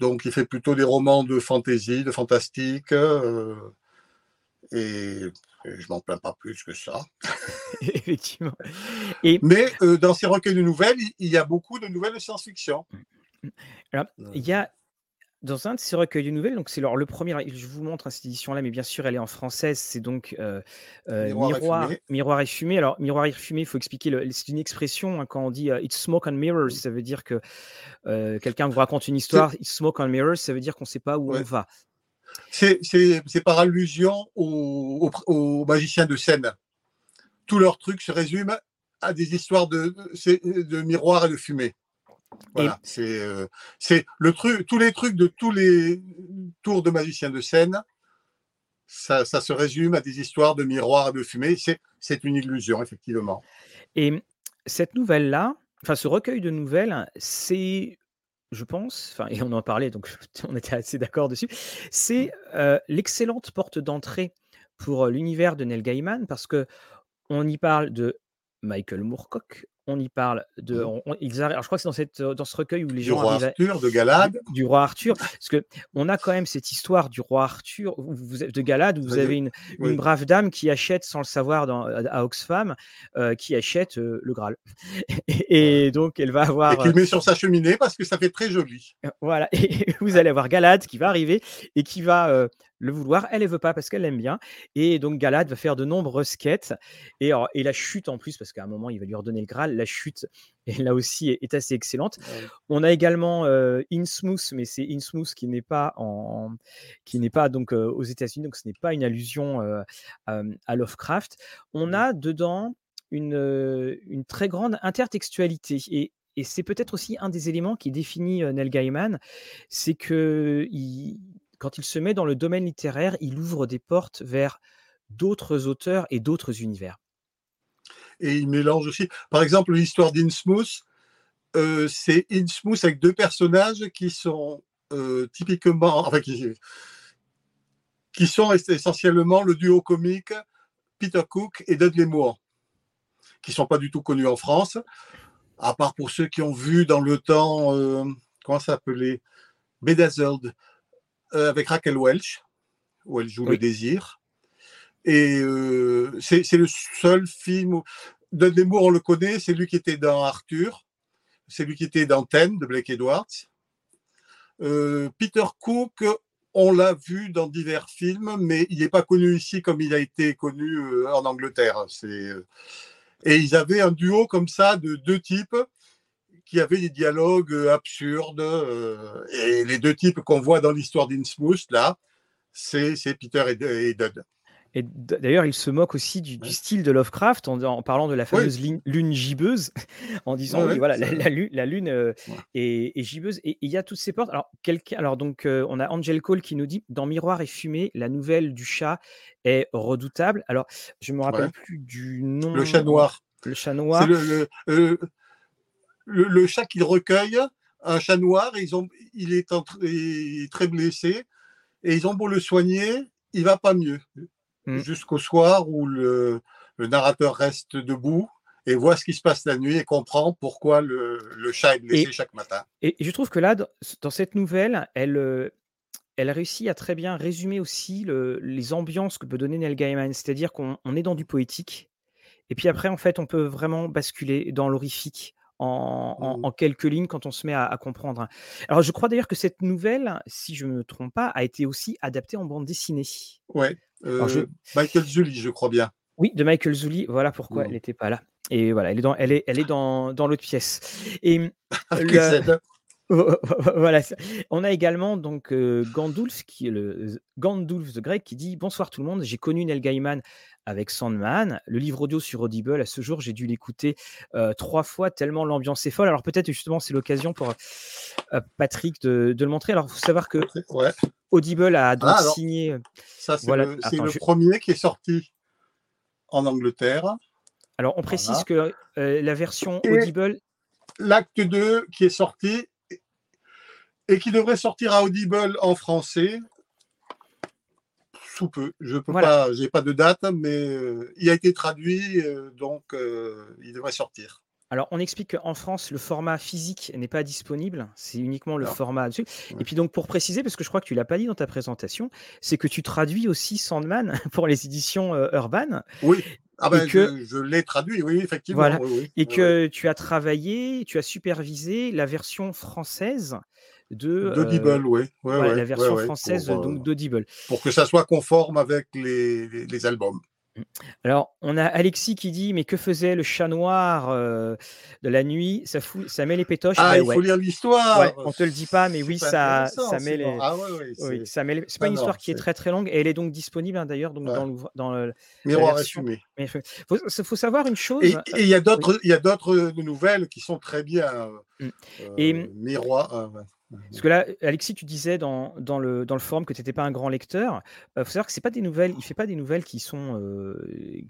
Donc, il fait plutôt des romans de fantasy, de fantastique, et, je m'en plains pas plus que ça.
Effectivement.
Mais dans ses recueils de nouvelles, il y a beaucoup de nouvelles de science-fiction.
Alors, il y a dans un de ces recueils de nouvelles, donc c'est le premier, je vous montre cette édition-là, mais bien sûr, elle est en française, c'est donc euh, euh, Miroir, Miroir, et fumée. Alors, Miroir et fumée, il faut expliquer, c'est une expression hein, quand on dit euh, It's smoke and mirrors, ça veut dire que quelqu'un vous raconte une histoire, It's smoke and mirrors, ça veut dire qu'on ne sait pas où on va.
C'est par allusion aux, magiciens de scène. Tous leurs trucs se résument à des histoires de, de miroir et de fumée. Voilà, euh, c'est le truc, tous les trucs de tous les tours de magiciens de scène, ça, se résume à des histoires de miroirs de fumée. C'est une illusion, effectivement.
Et cette nouvelle-là, enfin ce recueil de nouvelles, c'est, je pense, enfin, et on en parlait, donc on était assez d'accord dessus, c'est euh, l'excellente porte d'entrée pour l'univers de Neil Gaiman parce que on y parle de Michael Moorcock, on y parle de. Mmh. ils je crois que c'est dans, cette, dans ce recueil où les
gens.
Du
roi Arthur, de Galade?
Du, roi Arthur. Parce qu'on a quand même cette histoire du roi Arthur, vous, de Galade, où vous avez une, brave dame qui achète, sans le savoir, dans, à Oxfam, euh, qui achète euh, le Graal. Et, donc, elle va avoir. Et
qu'il met sur sa cheminée parce que ça fait très joli.
Voilà. Et vous allez avoir Galade qui va arriver et qui va le vouloir. Elle ne veut pas parce qu'elle l'aime bien. Et donc Galad va faire de nombreuses quêtes. Et, et la chute en plus, parce qu'à un moment, il va lui redonner le Graal. La chute, et là aussi, est, assez excellente. On a également euh, Innsmouth, mais c'est Innsmouth qui n'est pas, en, qui n'est pas donc, euh, aux États-Unis, donc ce n'est pas une allusion euh, à Lovecraft. On mmh. a dedans une, une très grande intertextualité. Et, et c'est peut-être aussi un des éléments qui définit Neil Gaiman, c'est que il, quand il se met dans le domaine littéraire, il ouvre des portes vers d'autres auteurs et d'autres univers.
Et il mélange aussi, par exemple, l'histoire d'Innsmouth, euh, c'est Innsmouth avec deux personnages qui sont euh, typiquement, enfin, qui, sont essentiellement le duo comique Peter Cook et Dudley Moore, qui sont pas du tout connus en France, à part pour ceux qui ont vu dans le temps, euh, comment ça s'appelait? Bedazzled, avec Raquel Welch, où elle joue le désir. Et euh, c'est le seul film où Moore, on le connaît, c'est lui qui était dans Arthur, c'est lui qui était dans Ten de Blake Edwards. Euh, Peter Cook, on l'a vu dans divers films, mais il n'est pas connu ici comme il a été connu en Angleterre. Et ils avaient un duo comme ça de deux types qui avait des dialogues euh, absurdes. Euh, et les deux types qu'on voit dans l'histoire d'Innsmouth, là, c'est Peter et, et Dud.
Et d'ailleurs, il se moque aussi du, style de Lovecraft en, parlant de la fameuse lune, gibbeuse, en disant voilà, la, lune, euh, est, gibbeuse. Et il y a toutes ces portes. Alors, alors donc, euh, on a Angel Cole qui nous dit dans Miroir et fumée, la nouvelle du chat est redoutable. Alors, je me rappelle plus du nom.
Le chat noir.
Le chat noir.
C'est le, le, chat qu'il recueille, un chat noir. Ils ont, il est, très blessé et ils ont beau le soigner, il va pas mieux. Mmh. jusqu'au soir où le, narrateur reste debout et voit ce qui se passe la nuit et comprend pourquoi le, chat est blessé chaque matin.
Et, je trouve que là, dans cette nouvelle, elle, euh, elle réussit à très bien résumer aussi les ambiances que peut donner Neil Gaiman. C'est-à-dire qu'on est dans du poétique, et puis après, en fait, on peut vraiment basculer dans l'horrifique. En, mmh. quelques lignes quand on se met à, comprendre. Alors, je crois d'ailleurs que cette nouvelle, si je ne me trompe pas, a été aussi adaptée en bande dessinée.
Ouais, euh, Michael Zully, je crois bien.
Oui, de Michael Zully. Voilà pourquoi mmh. elle n'était pas là. Et voilà, elle est dans, elle est, elle est dans, dans l'autre pièce. Et voilà. On a également donc euh, Gandulf, qui est le Gandulf de Greg, qui dit bonsoir tout le monde. J'ai connu Neil Gaiman avec Sandman. Le livre audio sur Audible, à ce jour, j'ai dû l'écouter euh, trois fois tellement l'ambiance est folle. Alors peut-être justement c'est l'occasion pour Patrick de, de, le montrer. Alors il faut savoir que
ouais.
Audible a donc ah, signé.
Ça, c'est le, premier qui est sorti en Angleterre.
Alors, on précise que euh, la version Audible.
L'acte 2 qui est sorti et qui devrait sortir à Audible en français sous peu. Je peux pas, j'ai pas de date, mais euh, il a été traduit, euh, donc il devrait sortir.
Alors, on explique qu'en France, le format physique n'est pas disponible, c'est uniquement le format dessus. Et puis donc, pour préciser, parce que je crois que tu l'as pas dit dans ta présentation, c'est que tu traduis aussi Sandman pour les éditions euh, Urban.
Oui. Ah ben, que, je, l'ai traduit, oui, effectivement. Voilà.
et que tu as travaillé, tu as supervisé la version française de
d'Audible, euh, oui. Ouais,
la version française euh, d'Audible.
Pour que ça soit conforme avec les, les albums.
Mmh. Alors, on a Alexis qui dit Mais que faisait le chat noir euh, de la nuit? Ça, fout, ça met les pétoches?
Ah, il faut lire l'histoire.
Ouais, on te le dit pas, mais oui, ça, ça met les. Ah, oui, ça met C'est pas une histoire qui est... très très longue et elle est donc disponible hein, d'ailleurs donc dans, le, dans le.
Miroir assumé.
Il faut, faut, savoir une chose.
Et il y a d'autres d'autres nouvelles qui sont très bien. Mmh. et euh, Miroir.
Parce que là, Alexis, tu disais dans, dans, le, dans le forum que tu n'étais pas un grand lecteur. Il faut savoir que c'est pas des nouvelles, il fait pas des nouvelles qui sont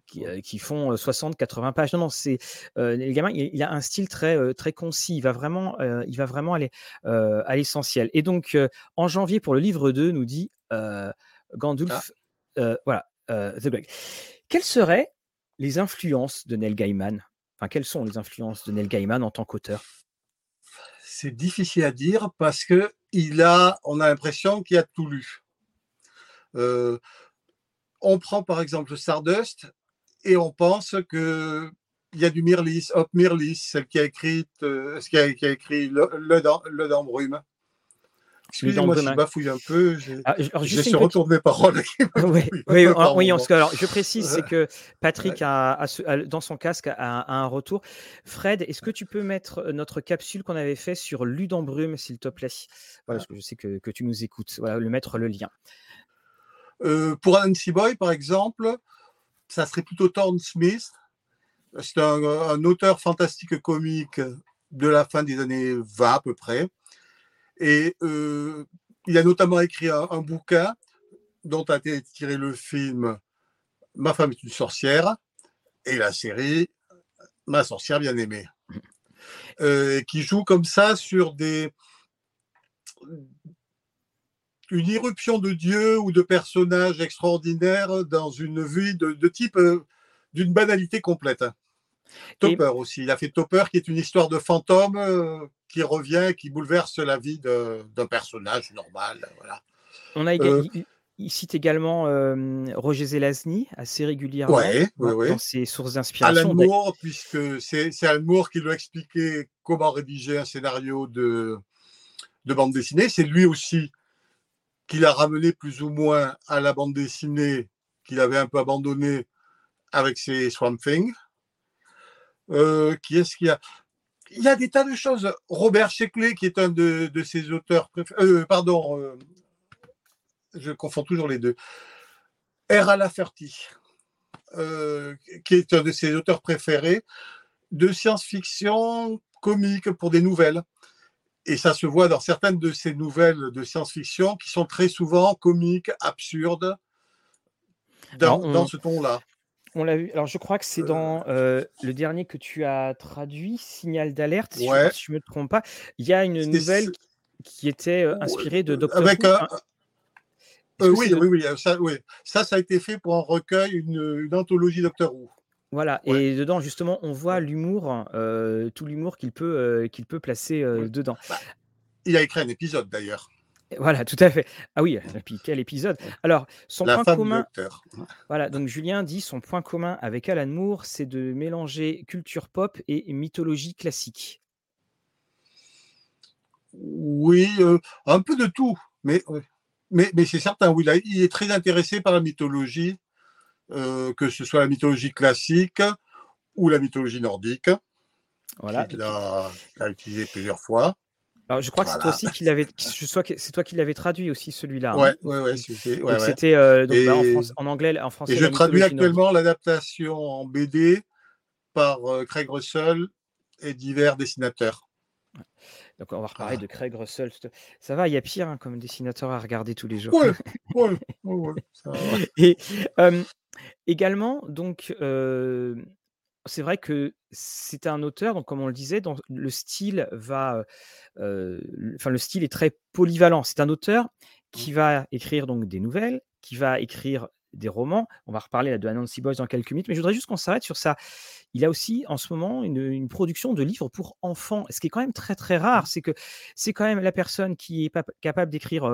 qui, qui, font 60, 80 pages. Non, non, c'est le gamin, il, a un style très très concis. Il va vraiment, il va vraiment aller à l'essentiel. Et donc, en janvier pour le livre 2, nous dit Gandulf, ah. voilà, The Greg. Quelles seraient les influences de Neil Gaiman? Enfin, quelles sont les influences de Neil Gaiman en tant qu'auteur?
C'est difficile à dire parce que il a, on a l'impression qu'il a tout lu. Euh, on prend par exemple Stardust et on pense que il y a du Mirlis, Hop Mirlis, celle qui a écrit, euh, qui, a, écrit le, le, le. Excusez-moi si je bafouille un peu. J'ai ah, sur retourne mes paroles.
oui, oui, oui alors, je précise, c'est que Patrick, a, dans son casque, a, un retour. Fred, est-ce que tu peux mettre notre capsule qu'on avait fait sur Ludembrume, s'il te plaît? Voilà, parce que je sais que, que, tu nous écoutes. Voilà, le mettre le lien.
Euh, pour Nancy Boy, par exemple, ça serait plutôt Thorne Smith. C'est un, un auteur fantastique comique de la fin des années 20 à peu près et euh, il a notamment écrit un, bouquin dont a été tiré le film Ma femme est une sorcière et la série Ma sorcière bien aimée, euh, qui joue comme ça sur des une irruption de Dieu ou de personnages extraordinaires dans une vie de, type euh, d'une banalité complète. Topper aussi. Il a fait Topper, qui est une histoire de fantôme qui revient, qui bouleverse la vie d'un personnage normal. Voilà.
On a euh, il, cite également euh, Roger Zelazny assez régulièrement dans ses sources d'inspiration.
Alan Moore, puisque c'est Alan Moore qui lui a expliqué comment rédiger un scénario de, de bande dessinée. C'est lui aussi qui l'a ramené plus ou moins à la bande dessinée qu'il avait un peu abandonné avec ses Swamp Thing. Euh, qui est-ce qu'il y a? Il y a des tas de choses. Robert Sheckley, qui est un de, ses auteurs préférés. Euh, pardon, euh, je confonds toujours les deux. R. Lafferty, euh, qui est un de ses auteurs préférés, de science-fiction comique pour des nouvelles. Et ça se voit dans certaines de ces nouvelles de science-fiction qui sont très souvent comiques, absurdes, dans, ce ton-là.
On l'a vu. Alors, je crois que c'est dans euh, le dernier que tu as traduit, Signal d'alerte, si, je ne me trompe pas. Il y a une nouvelle qui était euh, inspirée de Doctor Avec Who.
Euh, oui, oui, oui, ça, oui, ça, ça a été fait pour un recueil, une, anthologie Doctor Who.
Voilà, et dedans, justement, on voit l'humour, tout l'humour qu'il peut, qu'il peut placer dedans. Bah,
il a écrit un épisode d'ailleurs.
Voilà, tout à fait. Ah oui, et puis quel épisode. Alors, son point commun. Voilà, donc Julien dit son point commun avec Alan Moore, c'est de mélanger culture pop et mythologie classique.
Oui, euh, un peu de tout, mais, mais, mais c'est certain, oui, il est très intéressé par la mythologie, euh, que ce soit la mythologie classique ou la mythologie nordique. Voilà. Il a, utilisé plusieurs fois.
Alors, je crois que c'est toi aussi qui l'avais, c'est toi qui l'avais traduit aussi celui-là.
Hein. Ouais, ouais, ouais,
c'était euh, bah, en, anglais, en français.
Et je traduis actuellement l'adaptation en BD par euh, Craig Russell et divers dessinateurs.
Donc on va reparler de Craig Russell. Ça va, il y a pire hein, comme dessinateur à regarder tous les jours.
Ouais, ouais, ouais,
Et également, donc, c'est vrai que c'est un auteur, donc comme on le disait, dont le style va, enfin le style est très polyvalent. C'est un auteur qui mmh. va écrire donc des nouvelles, qui va écrire des romans. On va reparler de Anansi Boys dans quelques minutes, mais je voudrais juste qu'on s'arrête sur ça. Il a aussi en ce moment une, production de livres pour enfants, ce qui est quand même très très rare. Mmh. C'est que c'est quand même la personne qui est capable d'écrire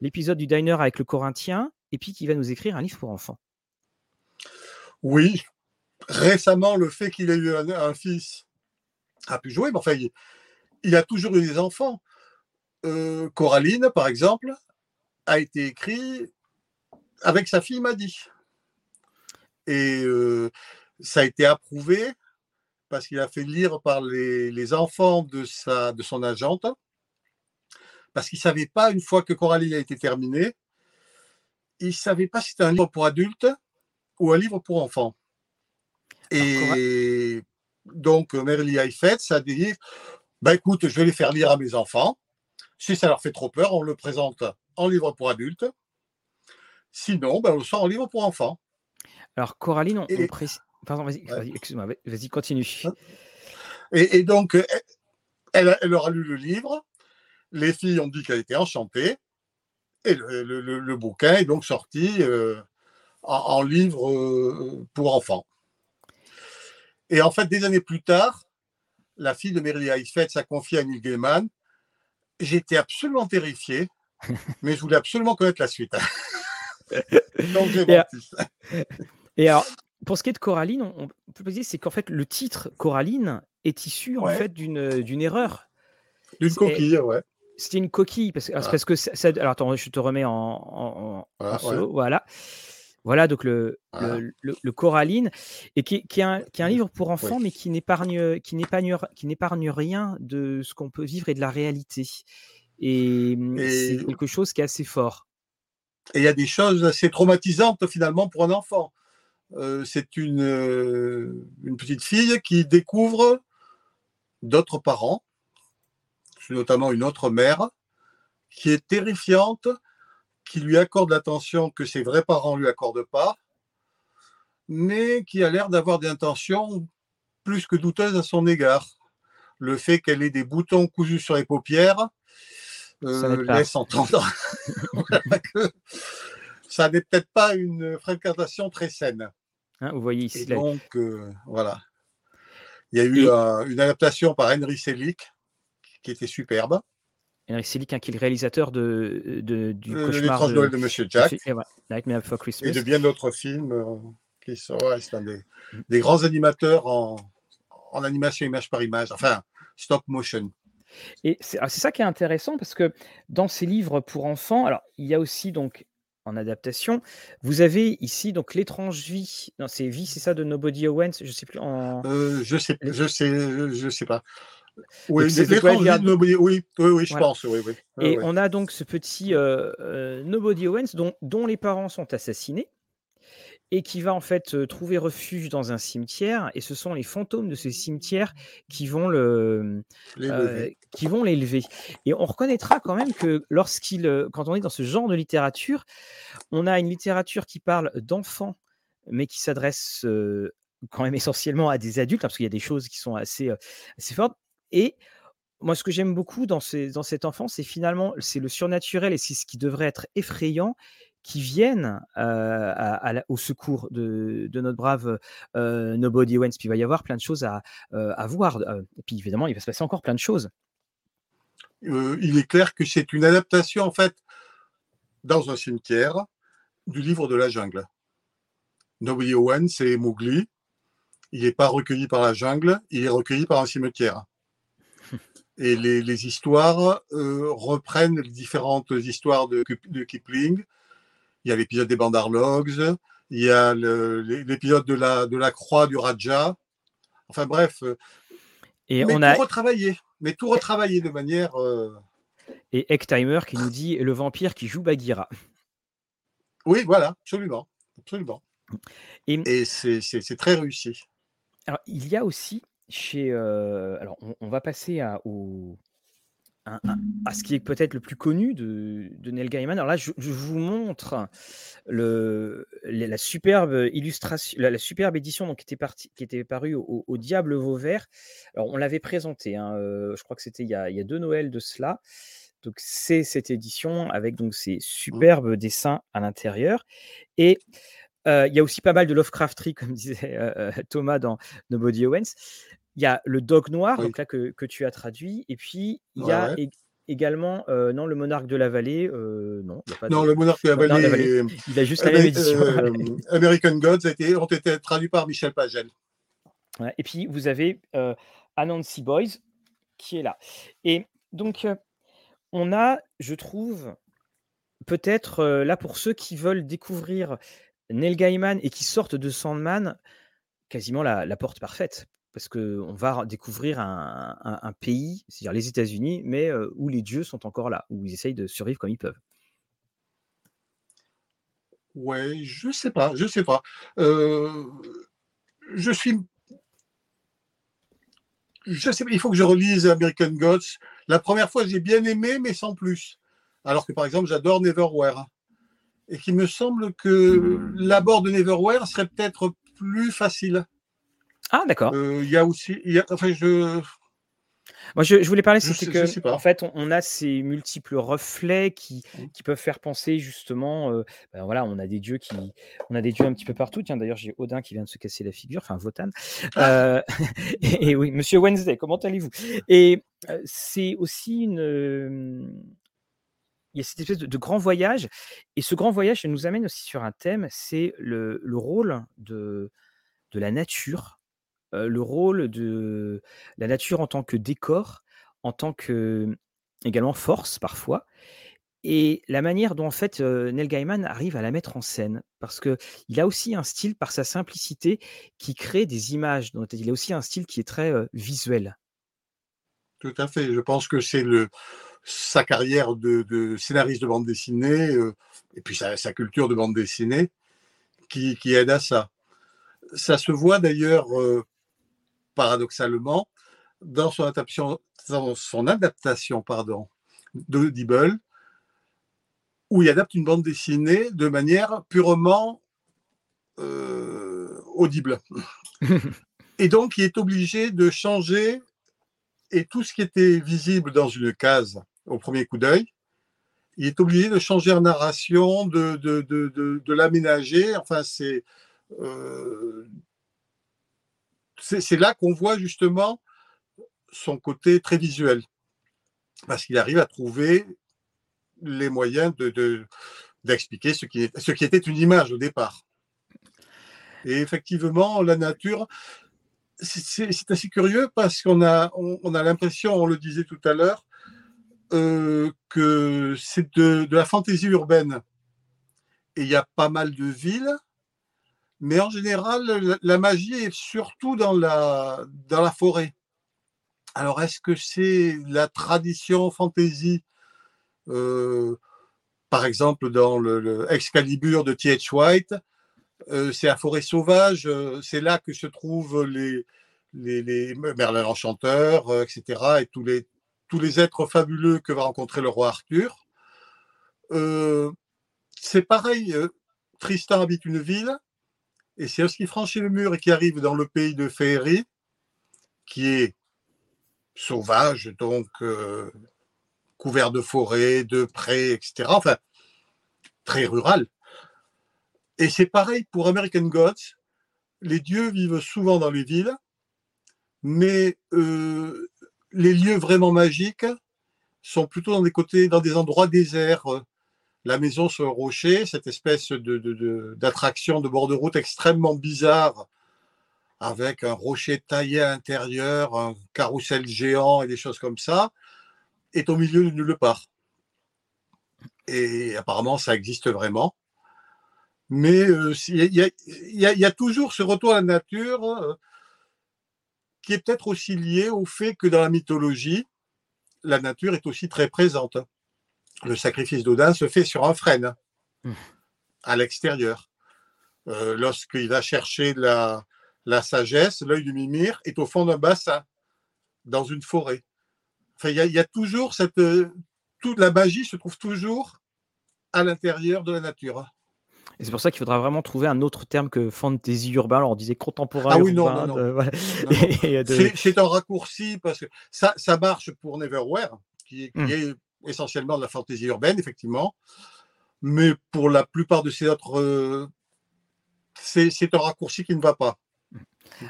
l'épisode du diner avec le Corinthien et puis qui va nous écrire un livre pour enfants.
Oui, récemment, le fait qu'il ait eu un, fils a pu jouer, mais enfin, il, a toujours eu des enfants. Euh, Coraline, par exemple, a été écrit avec sa fille Maddy. Et euh, ça a été approuvé parce qu'il a fait lire par les, enfants de, de son agente, parce qu'il ne savait pas, une fois que Coraline a été terminée, il ne savait pas si c'était un livre pour adultes ou un livre pour enfants. Et donc, Merly Haifet, ça dit bah, écoute, je vais les faire lire à mes enfants. Si ça leur fait trop peur, on le présente en livre pour adultes. Sinon, ben, on le sort en livre pour enfants.
Alors, Coraline, on, précise. Pardon, vas-y, excuse-moi, vas-y, continue. Hein?
Et, donc, elle, elle, leur a lu le livre. Les filles ont dit qu'elle était enchantée. Et le, bouquin est donc sorti euh, en, livre euh, pour enfants. Et en fait, des années plus tard, la fille de Mary Heifetz s'est confiée à Neil Gaiman. J'étais absolument terrifié, mais je voulais absolument connaître la suite. Donc j'ai
et, et alors, pour ce qui est de Coraline, on, peut dire c'est qu'en fait le titre Coraline est issu en fait d'une d'une erreur.
D'une coquille, ouais.
C'était une coquille parce, parce que ça, alors attends, je te remets en, en, solo, voilà. Voilà, donc le, le, Coraline, et qui, qui, est un, qui, est un, livre pour enfants, mais qui n'épargne, qui, n'épargne, qui n'épargne rien de ce qu'on peut vivre et de la réalité. Et, mmh, c'est quelque chose qui est assez fort.
Et il y a des choses assez traumatisantes finalement pour un enfant. Euh, c'est une, euh, une petite fille qui découvre d'autres parents, notamment une autre mère, qui est terrifiante qui lui accorde l'attention que ses vrais parents ne lui accordent pas, mais qui a l'air d'avoir des intentions plus que douteuses à son égard. Le fait qu'elle ait des boutons cousus sur les paupières euh, laisse entendre que ça n'est peut-être pas une fréquentation très saine.
Hein, vous voyez ici.
donc, euh, voilà. Il y a eu une adaptation par Henry Selick qui était superbe.
Henry Selick, hein, qui est le réalisateur de, de du
le, cauchemar de, de Monsieur Jack.
Et, Nightmare Before Christmas.
Et de bien d'autres films euh, qui sont un des, des, grands animateurs en, en, animation image par image, enfin stop motion.
Et c'est ça qui est intéressant parce que dans ces livres pour enfants, alors il y a aussi donc en adaptation, vous avez ici donc l'étrange vie. Non, c'est vie, c'est ça de Nobody Owens. Je sais plus en.
Euh, je sais, je sais, je sais pas. Oui, oui, oui, oui, je pense. Oui, oui.
Et on a donc ce petit euh, euh, Nobody Owens dont, dont, les parents sont assassinés. et qui va en fait trouver refuge dans un cimetière. Et ce sont les fantômes de ce cimetière qui vont le, qui vont l'élever. Et on reconnaîtra quand même que lorsqu'il, quand on est dans ce genre de littérature, on a une littérature qui parle d'enfants, mais qui s'adresse quand même essentiellement à des adultes, hein, parce qu'il y a des choses qui sont assez, assez fortes. Et moi, ce que j'aime beaucoup dans, ces, dans cet enfant, c'est finalement c'est le surnaturel et c'est ce qui devrait être effrayant qui viennent au secours de, notre brave Nobody Wins. Puis il va y avoir plein de choses à, à voir. Et puis évidemment, il va se passer encore plein de choses.
il est clair que c'est une adaptation, en fait, dans un cimetière, du livre de la jungle. Nobody Owens, c'est Mowgli. Il n'est pas recueilli par la jungle, il est recueilli par un cimetière. Et les, histoires reprennent les différentes histoires de, de Kipling il y a l'épisode des Bandarlogs, il y a l'épisode de la, de la croix du Raja. Enfin bref. Euh, et mais on tout a retravaillé, mais tout retravaillé de manière. Euh,
et Ecktimer qui nous dit le vampire qui joue Bagheera.
Oui, voilà, absolument, absolument. Et, c'est très réussi.
Alors il y a aussi chez, euh, alors on, va passer à, au, à ce qui est peut-être le plus connu de, Neil Gaiman. Alors là, je, vous montre le, la superbe illustration, la, superbe édition donc, qui, était partie, qui était parue au, Diable Vauvert. Alors on l'avait présenté, hein, euh, je crois que c'était il, il, y a deux Noëls de cela. Donc c'est cette édition avec donc ces mmh. superbes dessins à l'intérieur. Et il y a aussi pas mal de Lovecrafterie, comme disait euh, Thomas dans Nobody Owens. Il y a le dog noir, donc là que, que, tu as traduit, et puis il y a également euh, non le monarque de la vallée. Euh, non,
non le monarque de la vallée,
il a juste la même édition. Euh,
American Gods a été, ont été traduits par Michel Pagel.
et puis vous avez Anansi Boys qui est là. Et donc on a, je trouve, peut-être là pour ceux qui veulent découvrir Neil Gaiman et qui sortent de Sandman, quasiment la, porte parfaite parce qu'on va découvrir un, pays, c'est-à-dire les États-Unis, mais où les dieux sont encore là, où ils essayent de survivre comme ils peuvent.
Ouais, je sais pas, je sais pas. je suis. Je sais pas, il faut que je relise American Gods. La première fois, j'ai bien aimé, mais sans plus. Alors que par exemple, j'adore Neverwhere. Et qu'il me semble que l'abord de Neverwhere serait peut-être plus facile.
Ah, d'accord.
Euh, il y a aussi. enfin, je.
Moi, je, voulais parler, c'est que, en fait, on, a ces multiples reflets qui, qui peuvent faire penser justement, euh, ben voilà, on a des dieux qui, on a des dieux un petit peu partout. Tiens, d'ailleurs, j'ai Odin qui vient de se casser la figure, enfin Votan. Ah. Euh, et, oui, Monsieur Wednesday, comment allez-vous? Et c'est aussi une, il y a cette espèce de, grand voyage, et ce grand voyage nous amène aussi sur un thème, c'est le, le, rôle de, la nature le rôle de la nature en tant que décor, en tant que également force parfois, et la manière dont en fait Neil Gaiman arrive à la mettre en scène, parce que il a aussi un style par sa simplicité qui crée des images. Il a aussi un style qui est très visuel.
Tout à fait. Je pense que c'est le sa carrière de, scénariste de bande dessinée et puis sa, culture de bande dessinée qui, qui, aide à ça. Ça se voit d'ailleurs paradoxalement, dans son adaptation, son adaptation pardon, de Dibble, où il adapte une bande dessinée de manière purement euh, audible. et donc, il est obligé de changer, et tout ce qui était visible dans une case au premier coup d'œil, il est obligé de changer en narration, de, de, de, de l'aménager. Enfin, c'est euh, là qu'on voit justement son côté très visuel, parce qu'il arrive à trouver les moyens d'expliquer de, ce, qui ce qui était une image au départ. Et effectivement, la nature, c'est assez curieux parce qu'on a, on, a l'impression, on le disait tout à l'heure, que c'est de, la fantaisie urbaine. Et il y a pas mal de villes mais en général, la, magie est surtout dans la, dans la forêt. Alors, est-ce que c'est la tradition fantasy, euh, par exemple dans le, Excalibur de T.H. White c'est la forêt sauvage, c'est là que se trouvent les, les, les Merlin l'Enchanteur, etc., et tous les, tous les êtres fabuleux que va rencontrer le roi Arthur. c'est pareil, Tristan habite une ville, et c'est lorsqu'il franchit le mur et qu'il arrive dans le pays de Féerie, qui est sauvage, donc couvert de forêts, de prés, etc. Enfin, très rural. Et c'est pareil pour American Gods. Les dieux vivent souvent dans les villes, mais euh, les lieux vraiment magiques sont plutôt dans des côtés, dans des endroits déserts. La maison sur le rocher, cette espèce d'attraction de, bord de route extrêmement bizarre, avec un rocher taillé à l'intérieur, un carrousel géant et des choses comme ça, est au milieu de nulle part. Et apparemment, ça existe vraiment. Mais il y, a toujours ce retour à la nature euh, qui est peut-être aussi lié au fait que dans la mythologie, la nature est aussi très présente. Le sacrifice d'Odin se fait sur un frêne, mmh. à l'extérieur. Euh, lorsqu'il va chercher la, sagesse, l'œil du mimir est au fond d'un bassin, dans une forêt. Enfin, il y, a toujours cette. toute la magie se trouve toujours à l'intérieur de la nature.
Et c'est pour ça qu'il faudra vraiment trouver un autre terme que fantasy urbain. Alors on disait contemporain.
Ah oui, non, non, non. C'est un raccourci parce que ça, ça marche pour Neverwhere, qui, qui hmm. est essentiellement de la fantasy urbaine, effectivement. Mais pour la plupart de ces autres, euh, c'est un raccourci qui ne va pas.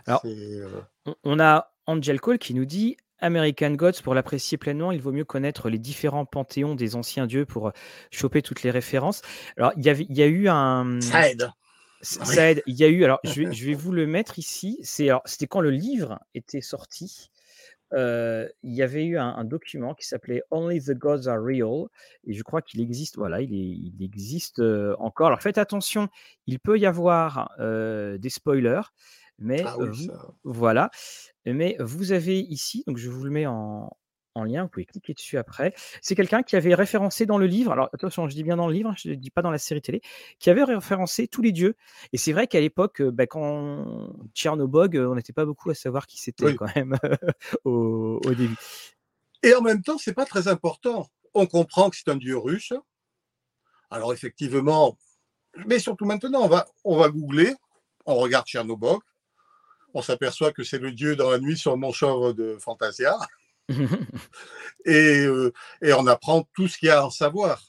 Alors, euh, on a Angel Cole qui nous dit American Gods, pour l'apprécier pleinement, il vaut mieux connaître les différents panthéons des anciens dieux pour euh, choper toutes les références. Alors, il y, a eu un.
Ça aide.
Ça aide. Il y a eu. Alors, je vais, je vais vous le mettre ici. C'était quand le livre était sorti. Euh, il y avait eu un, document qui s'appelait Only the Gods Are Real et je crois qu'il existe. Voilà, il, il existe euh, encore. Alors faites attention, il peut y avoir des spoilers, mais ah voilà. Mais vous avez ici, donc je vous le mets en, lien, vous pouvez cliquer dessus après. C'est quelqu'un qui avait référencé dans le livre, alors attention, je dis bien dans le livre, hein, je ne dis pas dans la série télé, qui avait référencé tous les dieux. Et c'est vrai qu'à l'époque, euh, bah, quand Tchernobog, euh, on n'était pas beaucoup à savoir qui c'était quand même au, début.
Et en même temps, c'est pas très important. On comprend que c'est un dieu russe. Alors effectivement, mais surtout maintenant, on va, on va googler, on regarde Tchernobog, on s'aperçoit que c'est le dieu dans la nuit sur le mancheur de Fantasia. Euh, et, on apprend tout ce qu'il y a à en savoir.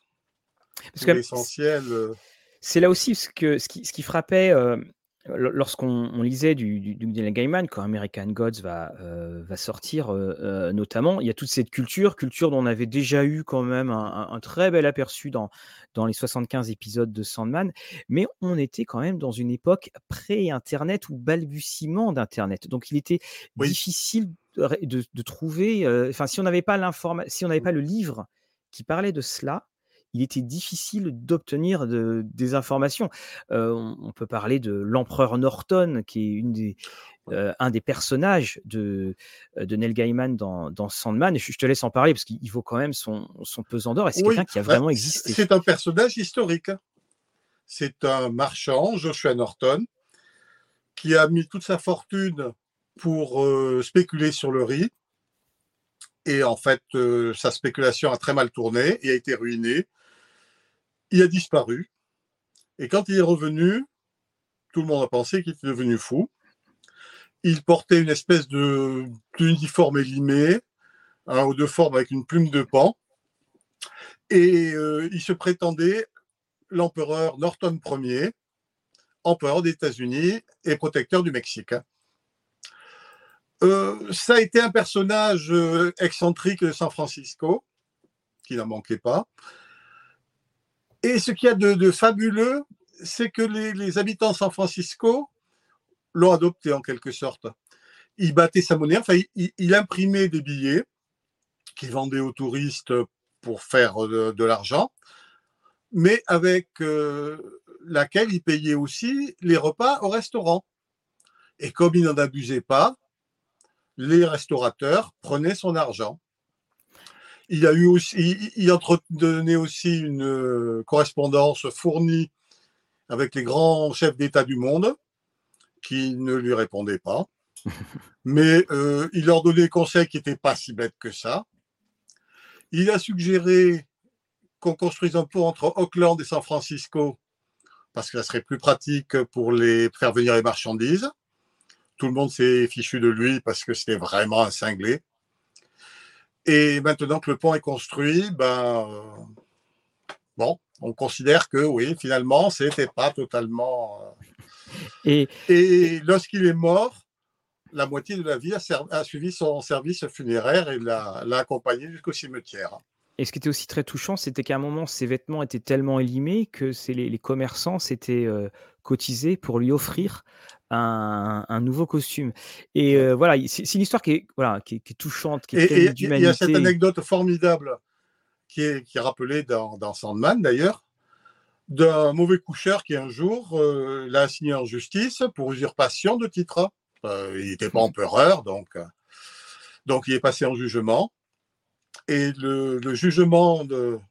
L'essentiel. Euh.
C'est là aussi ce, que, ce, qui, frappait. Euh, lorsqu'on lisait du, du, du Gaiman, quand American Gods va, va sortir, notamment, il y a toute cette culture, culture dont on avait déjà eu quand même un très bel aperçu dans, dans les 75 épisodes de Sandman, mais on était quand même dans une époque pré-Internet ou balbutiement d'Internet. Donc il était difficile de, trouver, euh, enfin si on n'avait pas l'information, si on n'avait pas le livre qui parlait de cela, il était difficile d'obtenir des informations. Euh, on, peut parler de l'empereur Norton, qui est une des, euh, un des personnages de, euh, de Neil Gaiman dans, dans Sandman. Et je, te laisse en parler parce qu'il vaut quand même son, son pesant d'or. Et c'est quelqu'un qui a bah, vraiment existé?
C'est un personnage historique. Hein. C'est un marchand, Joshua Norton, qui a mis toute sa fortune pour euh, spéculer sur le riz. Et en fait, sa spéculation a très mal tourné et a été ruinée. Il a disparu. Et quand il est revenu, tout le monde a pensé qu'il était devenu fou il portait une espèce de d'uniforme élimé, un haut de forme avec une plume de pan, et euh, il se prétendait l'empereur Norton Ier, empereur des États-Unis et protecteur du Mexique. Euh, ça a été un personnage euh, excentrique de San Francisco, qui n'en manquait pas. Et ce qu'il y a de, fabuleux, c'est que les, habitants de San Francisco l'ont adopté en quelque sorte. Il battait sa monnaie, enfin, il, imprimait des billets qu'il vendait aux touristes pour faire de, l'argent, mais avec euh, laquelle il payait aussi les repas au restaurant. Et comme il n'en abusait pas, les restaurateurs prenaient son argent. Il a eu aussi, il entretenait aussi une euh, correspondance fournie avec les grands chefs d'État du monde qui ne lui répondaient pas. Mais euh, il leur donnait des conseils qui n'étaient pas si bêtes que ça. Il a suggéré qu'on construise un pont entre Auckland et San Francisco parce que ça serait plus pratique pour les faire venir les marchandises. Tout le monde s'est fichu de lui parce que c'était vraiment un cinglé. Et maintenant que le pont est construit, ben, euh, bon, on considère que oui, finalement, c'était pas totalement. Euh, et, lorsqu'il est mort, la moitié de la vie a, suivi son service funéraire et l'a accompagné jusqu'au cimetière.
Et ce qui était aussi très touchant, c'était qu'à un moment, ses vêtements étaient tellement élimés que les, les, commerçants s'étaient euh, cotisés pour lui offrir un, nouveau costume. Et euh, voilà, c'est une histoire qui est, voilà, qui est, touchante, qui est
et, Il y a cette anecdote formidable qui est, qui est rappelée dans, dans Sandman d'ailleurs, d'un mauvais coucheur qui un jour euh, l'a assigné en justice pour usurpation de titre. il n'était pas empereur, donc, donc il est passé en jugement. Et le, jugement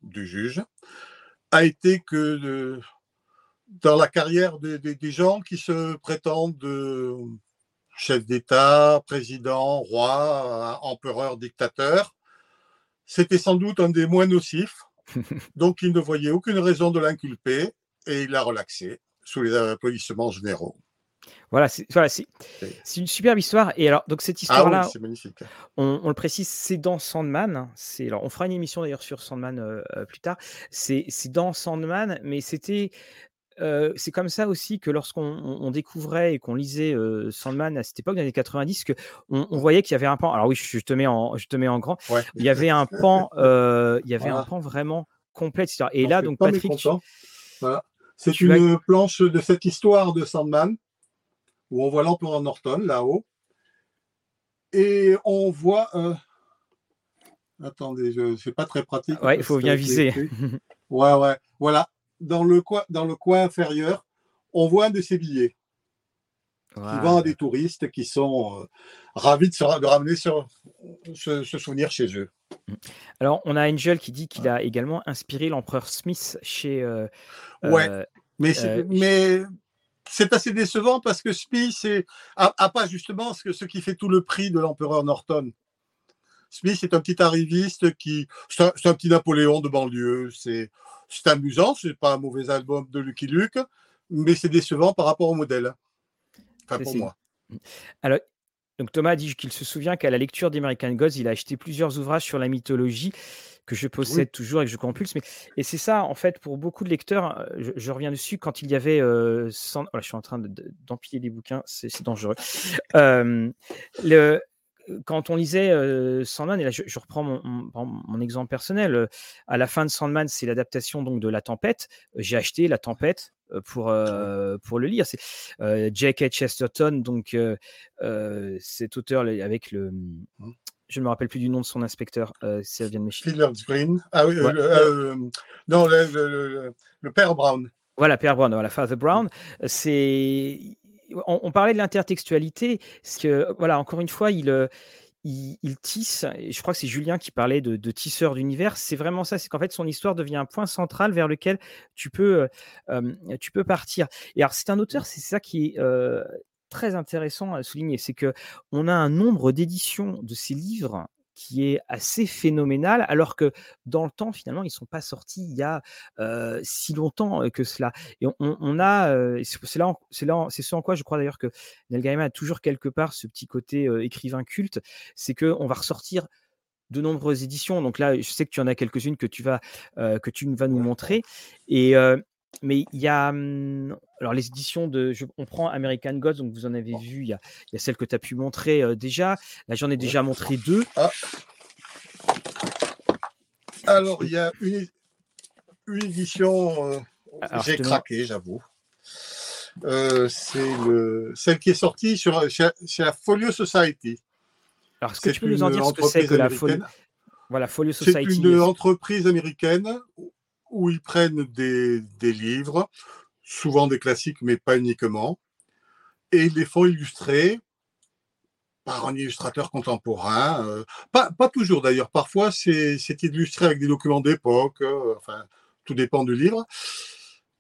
du juge a été que dans la carrière des gens qui se prétendent chef d'État, président, roi, empereur, dictateur, c'était sans doute un des moins nocifs. Donc il ne voyait aucune raison de l'inculper et il l'a relaxé sous les applaudissements généraux.
Voilà, c'est voilà, une superbe histoire. Et alors, donc cette ah histoire-là, on, le précise, c'est dans Sandman. C'est alors, on fera une émission d'ailleurs sur Sandman euh, euh, plus tard. C'est dans Sandman, mais c'était euh, c'est comme ça aussi que lorsqu'on découvrait et qu'on lisait Sandman à cette époque, dans les années 90, que on, voyait qu'il y avait un pan. Alors oui, je te mets en, je te mets en grand. Il y avait un pan, il y avait un pan vraiment complet. Et là, donc Patrick,
voilà. c'est une planche de cette histoire de Sandman où on voit l'empereur Norton là-haut. Et on voit. Euh, attendez, je... c'est pas très pratique.
Ouais, il faut bien viser.
ouais, ouais. Voilà. Dans le, coin, dans le coin inférieur, on voit un de ces billets qui vend à des touristes qui sont euh, ravis de, se, ramener sur, ce, souvenir chez eux.
Alors, on a Angel qui dit qu'il a également inspiré l'empereur Smith chez. Euh,
ouais, mais, mais c'est assez décevant parce que Smith n'a pas justement ce, ce, qui fait tout le prix de l'empereur Norton. Smith est un petit arriviste qui. C'est un, petit Napoléon de banlieue. C'est amusant, c'est pas un mauvais album de Lucky Luke, mais c'est décevant par rapport au modèle. Enfin, pour moi.
Alors, donc Thomas dit qu'il se souvient qu'à la lecture d'American Gods, il a acheté plusieurs ouvrages sur la mythologie que je possède toujours et que je compulse. Mais... Et c'est ça, en fait, pour beaucoup de lecteurs, euh, je, reviens dessus, quand il y avait... Euh, oh je suis en train d'empiler des bouquins, c'est dangereux. Euh, le, quand on lisait Sandman, et là je, reprends mon, exemple personnel, à la fin de Sandman, c'est l'adaptation donc de La Tempête. J'ai acheté La Tempête pour, pour le lire. C'est J.K. Chesterton, donc cet auteur avec le, mmh je ne me rappelle plus du nom de son inspecteur, si vient de
Green. Ah oui, euh, euh, non, le, père Brown.
Voilà, père Brown, voilà, Father Brown. C'est, on, parlait de l'intertextualité, que voilà, encore une fois, il, il, tisse. Et je crois que c'est Julien qui parlait de, tisseur d'univers. C'est vraiment ça, c'est qu'en fait, son histoire devient un point central vers lequel tu peux, tu peux partir. Et alors, c'est un auteur, c'est ça qui est très intéressant à souligner, c'est que on a un nombre d'éditions de ces livres qui est assez phénoménal, alors que dans le temps, finalement, ils ne sont pas sortis il y a si longtemps que cela. Et on, a, c'est là, c'est là, c'est ce en quoi je crois d'ailleurs que Neil Gaiman a toujours quelque part ce petit côté écrivain culte, c'est que on va ressortir de nombreuses éditions. Donc là, je sais que tu en as quelques-unes que tu vas que tu vas nous montrer. Et, mais il y a mmh, alors les éditions de on prend American Gods donc vous en avez vu il y a, il y a celle que tu as pu montrer déjà. Là j'en ai déjà montré deux. Ah.
alors il y a une, une édition j'ai craqué j'avoue. Euh, c'est le celle qui est sortie sur chez, la Folio Society.
Alors est-ce que tu peux nous en dire ce que c'est que la Folio voilà Folio Society
c'est une entreprise américaine où ils prennent des, livres, souvent des classiques, mais pas uniquement, et ils les font illustrer par un illustrateur contemporain. Euh, pas, toujours d'ailleurs, parfois c'est illustré avec des documents d'époque, euh, enfin, tout dépend du livre.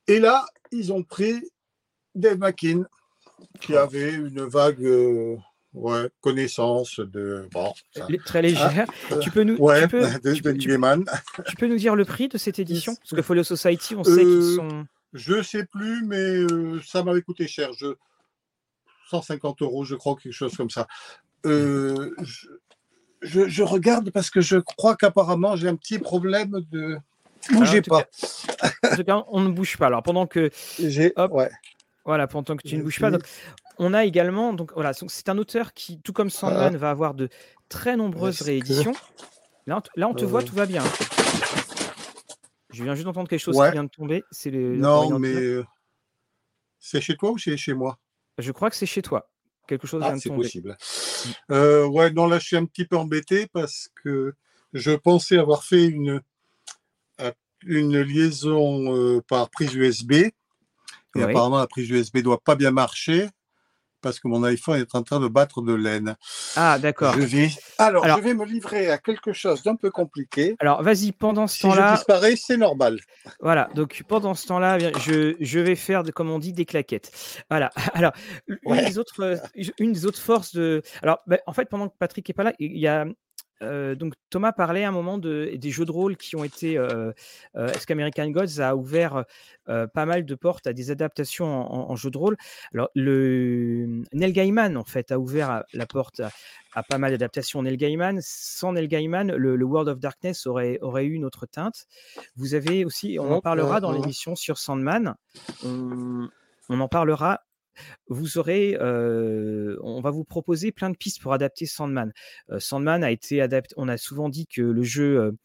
Et là, ils ont pris Dave McKean, qui avait une vague euh, ouais, connaissance de. Bon, ça.
Très légère.
Ah,
tu, peux nous,
ouais,
tu, peux,
de,
tu, peux- tu- peux nous dire le prix de cette édition? Parce que Folio Society, on sait qu'ils
Euh,
sont.
Je sais plus, mais euh, ça m'avait coûté cher. Je... 150 euros, je crois, quelque chose comme ça. Euh, je, je- je regarde parce que je crois qu'apparemment j'ai un petit problème de. Bougez
tout
pas.
En tout cas, on ne bouge pas. Alors, pendant que
J'ai.
Hop.
Ouais.
Voilà, pendant que tu ne bouges pas. Donc, on a également, donc voilà, c'est un auteur qui, tout comme Sandman, va avoir de très nombreuses
que-
rééditions. Là, on te, là, on te
Euh.
voit, tout va bien. Je viens juste d'entendre quelque chose
Ouais.
qui vient de tomber. C'est.
Non, mais euh, c'est chez toi ou c'est chez moi?
Je crois que c'est chez toi. Quelque chose
Ah,
vient de
c'est
tomber.
possible. Euh, ouais, non, là, je suis un petit peu embêté parce que je pensais avoir fait une, euh, une liaison euh, par prise USB. Et
Oui.
apparemment, la prise USB doit pas bien marcher parce que mon iPhone est en train de battre de laine.
Ah, d'accord.
Je vais... Alors,
Alors-
je vais me livrer à quelque chose d'un peu compliqué.
Alors, vas-y, pendant ce
Si je
temps-là,
disparais, c'est normal.
Voilà, donc pendant ce temps-là, je, je vais faire, comme on dit, des claquettes. Voilà. Alors, une, des autres, une des autres forces de. Alors, ben, en fait, pendant que Patrick est pas là, il y a. euh, donc Thomas parlait à un moment de, des jeux de rôle qui ont été. Euh, euh, Est-ce qu'American Gods a ouvert pas mal de portes à des adaptations en, en- en jeux de rôle? Alors, le Neil Gaiman, en fait, a ouvert la porte à, à pas mal d'adaptations. Neil Gaiman, sans Neil Gaiman, le, le World of Darkness aurait, aurait eu une autre teinte. Vous avez aussi, on en parlera dans l'émission sur Sandman. On, on en parlera. Vous aurez, on va vous proposer plein de pistes pour adapter Sandman. Sandman a été adapté. On a souvent dit que le jeu,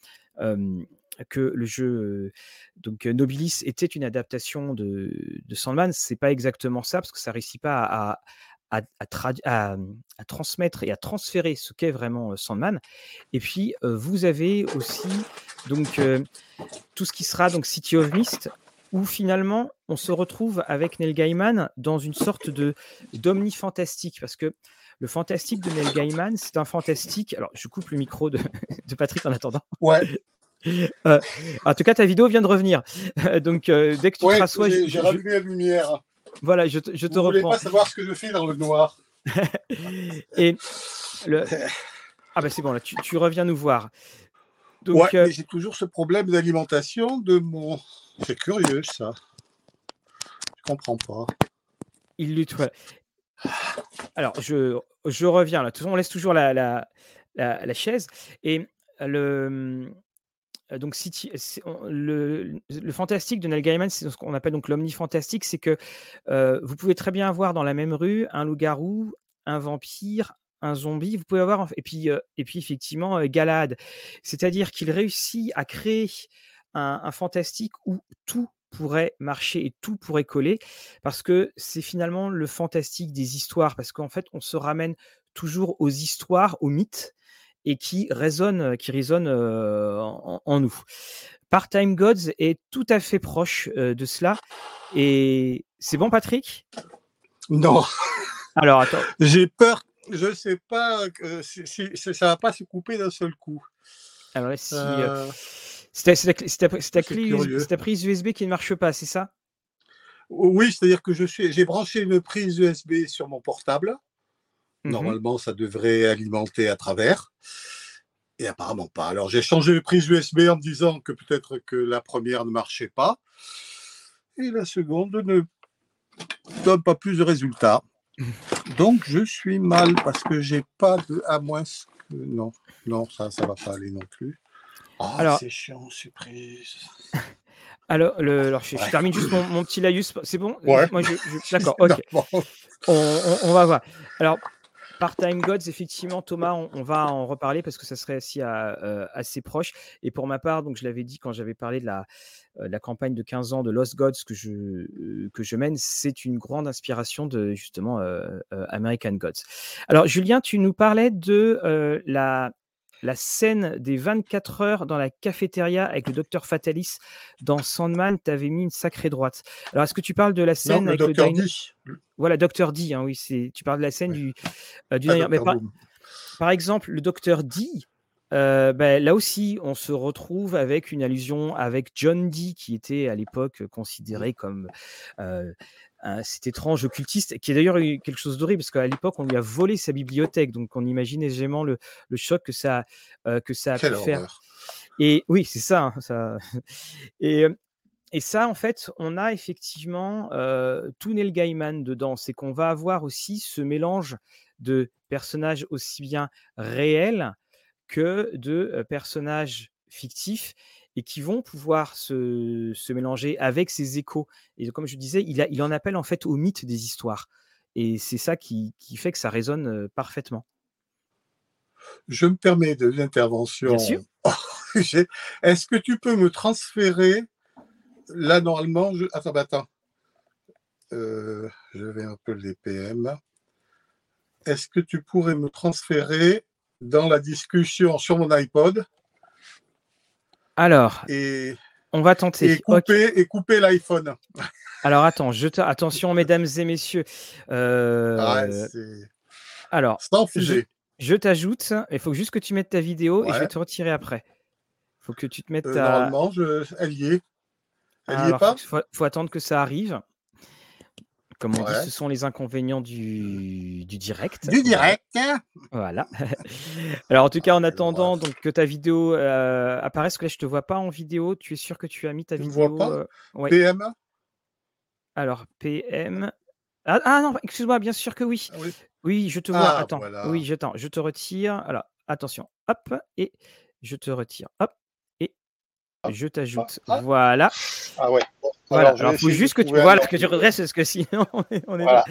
que le jeu donc Nobilis était une adaptation de, de Sandman. C'est pas exactement ça parce que ça réussit pas à, à transmettre et à transférer ce qu'est vraiment Sandman. Et puis vous avez aussi donc tout ce qui sera donc City of Mist où finalement on se retrouve avec Neil Gaiman dans une sorte de d'omni fantastique parce que le fantastique de Neil Gaiman, c'est un fantastique. Alors, je coupe le micro de, de Patrick en attendant.
Ouais,
Euh, en tout cas, ta vidéo vient de revenir. Donc, euh, dès que tu te
ouais
rassois, je-
j'ai
je- je-
rallumé la lumière.
voilà, je te, je te
Vous voulez
reprends.
pas savoir ce que je fais dans le noir
Et le... Ah, bah c'est bon, là, tu, tu reviens nous voir. Donc,
Ouais,
euh,
j'ai toujours ce problème d'alimentation de mon. C'est curieux ça. Je comprends pas.
il lutte. voilà. Alors, je, je reviens là. De toute façon, on laisse toujours la, la, la, la chaise. Et le. euh, Donc, City- le, le fantastique de Neil Gaiman, c'est ce qu'on appelle donc l'omnifantastique, c'est que euh, vous pouvez très bien avoir dans la même rue un loup-garou, un vampire, un zombie. Vous pouvez avoir et puis euh, et puis effectivement euh, Galahad. C'est-à-dire qu'il réussit à créer un, un fantastique où tout pourrait marcher et tout pourrait coller parce que c'est finalement le fantastique des histoires parce qu'en fait on se ramène toujours aux histoires, aux mythes et qui résonnent, qui résonnent euh, en, en nous. Part-Time Gods est tout à fait proche de cela et c'est bon Patrick?
Non,
Alors attends,
j'ai peur. Je sais pas. euh, si, si- si ça va pas se couper d'un seul coup.
alors là, si euh, c'est ta, prise USB qui ne marche pas, c'est ça?
Oui, c'est-à-dire que je suis. J'ai branché une prise USB sur mon portable.
Mhm.
Normalement, ça devrait alimenter à travers. Et apparemment pas. Alors j'ai changé de prise USB en me disant que peut-être que la première ne marchait pas. Et la seconde ne donne pas plus de résultats. Donc je suis mal parce que j'ai pas de. À moins que. Non, non, ça, ça va pas aller non plus. Oh,
Alors-
c'est chiant, ces prises.
Alors, le, alors je, termine juste mon, mon petit laïus. C'est bon?
Ouais.
D'accord, ok. On- on va voir. Alors, Part-Time Gods, effectivement, Thomas, on, va en reparler parce que ça serait euh, assez proche. Et pour ma part, donc je l'avais dit quand j'avais parlé de la, euh, campagne de 15 ans de Lost Gods que je, euh, que je mène, c'est une grande inspiration de justement American Gods. Alors, Julien, tu nous parlais de la, la scène des 24 heures dans la cafétéria avec le docteur Fatalis dans Sandman. Tu avais mis une sacrée droite. Alors, est-ce que tu parles de la scène avec le
docteur
voilà, Docteur D, hein, oui, c'est, tu parles de la scène du, euh, du
Dr.
par, par exemple, le Docteur D, Heu, bah, là aussi, on se retrouve avec une allusion avec John Dee qui était à l'époque
Mmh.
considéré comme, un cet étrange occultiste qui a d'ailleurs eu quelque chose d'horrible parce qu'à l'époque, on lui a volé sa bibliothèque, donc on imagine aisément le le choc que ça heu, que ça a pu
Quelle
faire
horreur!
et oui, c'est ça, hein, ça et ça, en fait, on a effectivement, tout Neil Gaiman dedans. C'est qu'on va avoir aussi ce mélange de personnages aussi bien réels que de, personnages fictifs et qui vont pouvoir se se mélanger avec ces échos et comme je disais, il a il en appelle en fait au mythe des histoires et c'est ça qui qui fait que ça résonne, parfaitement.
Je me permets de
Bien sûr.
l'intervention. Est-ce que tu peux me transférer là normalement je attends, bah, attends. Je vais un peu les PM. Est-ce que tu pourrais me transférer dans la discussion sur mon iPod?
Alors,
Et
on va tenter.
et couper et couper l'iPhone.
Alors attends, je attention mesdames et messieurs,
Ah
heu,
c'est
alors
sans
je t'ajoute, il faut juste que tu mettes ta vidéo et je vais te retirer après. Il Faut que tu te mettes
Heu,
ta
normalement je elle y est. Elle y est
alors
pas?
faut faut attendre que ça arrive. Comme on dit, ce sont les inconvénients du du direct,
Du direct,
voilà. Alors en tout cas, en
horreur.
attendant donc que ta vidéo, heu, apparaisse, que là je te vois pas en vidéo. Tu es sûr que tu as mis ta
Tu me vois
vidéo,
pas?
Ouais.
PM?
Alors PM ah ah non, excuse-moi, bien sûr que oui.
Ah oui.
Oui, je te vois,
Ah
attends. Oui, j'attends, je te retire. Alors attention, hop et je te retire, hop
Ah,
je t'ajoute.
ah,
Voilà.
ah ouais. Bon,
Voilà,
alors
il faut juste que tu voilà, que tu redresses parce que sinon on est
Voilà.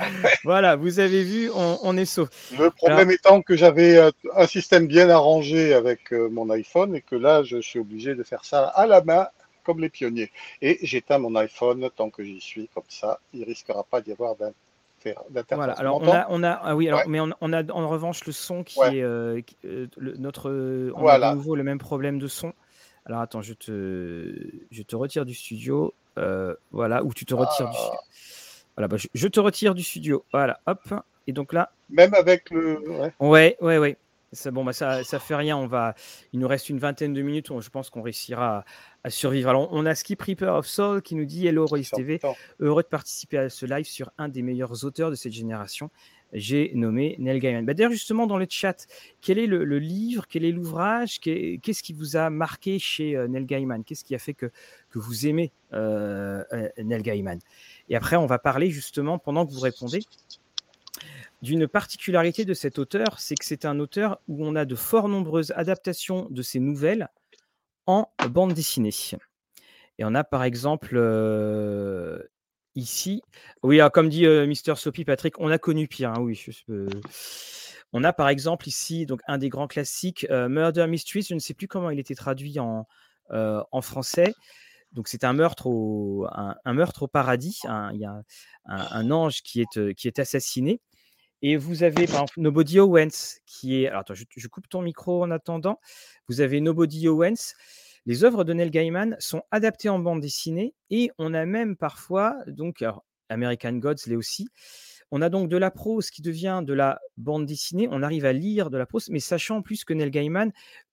voilà, vous avez vu, on on est sauf.
Le
Alors
problème étant que j'avais euh, un système bien arrangé avec euh, mon iPhone et que là, je suis obligé de faire ça à la main, comme les pionniers. Et j'éteins mon iPhone tant que j'y suis, comme ça, il risquera pas d'y avoir d'inter-
voilà, alors on a on a ah oui, alors
Ouais,
mais on on a en revanche le son
ouais,
qui est, qui, le notre, on a de
voilà.
nouveau le même problème de son. Alors attends, je te je te retire du studio, heu, voilà, ou tu te retires du
Ah,
voilà, bah, je je te retire du studio. Voilà, hop et donc là
même avec le. Ouais,
ouais, ouais, ouais. Ça bon, bah, ça ça fait rien, on va il nous reste une vingtaine de minutes, je pense qu'on réussira à à survivre. Alors on a Skip Reaper of Soul qui nous dit: «Hello Royce TV, heureux de participer à ce live sur un des meilleurs auteurs de cette génération. J'ai nommé Neil Gaiman». Bah, d'ailleurs justement dans le chat, quel est le livre, quel est l'ouvrage, qu'est qu'est-ce qui vous a marqué chez, heu, Neil Gaiman? Qu'est-ce qui a fait que que vous aimez, heu heu, Neil Gaiman? Et après on va parler justement pendant que vous répondez d'une particularité de cet auteur, c'est que c'est un auteur où on a de fort nombreuses adaptations de ses nouvelles en bande dessinée. Et on a par exemple, heu, ici oui, comme dit, heu, Mister Soapy Patrick, on a connu pire, hein, oui, peux on a par exemple ici donc un des grands classiques, heu, Murder Mysteries, je ne sais plus comment il était traduit en, en français. Donc c'est un meurtre au un meurtre au paradis, il y a un ange qui est, qui est assassiné et vous avez Nobody Owens qui est alors attends, je je coupe ton micro en attendant. Vous avez Nobody Owens. Les œuvres de Neil Gaiman sont adaptées en bande dessinée et on a même parfois donc alors American Gods l'est aussi. On a donc de la prose qui devient de la bande dessinée. On arrive à lire de la prose, mais sachant en plus que Neil Gaiman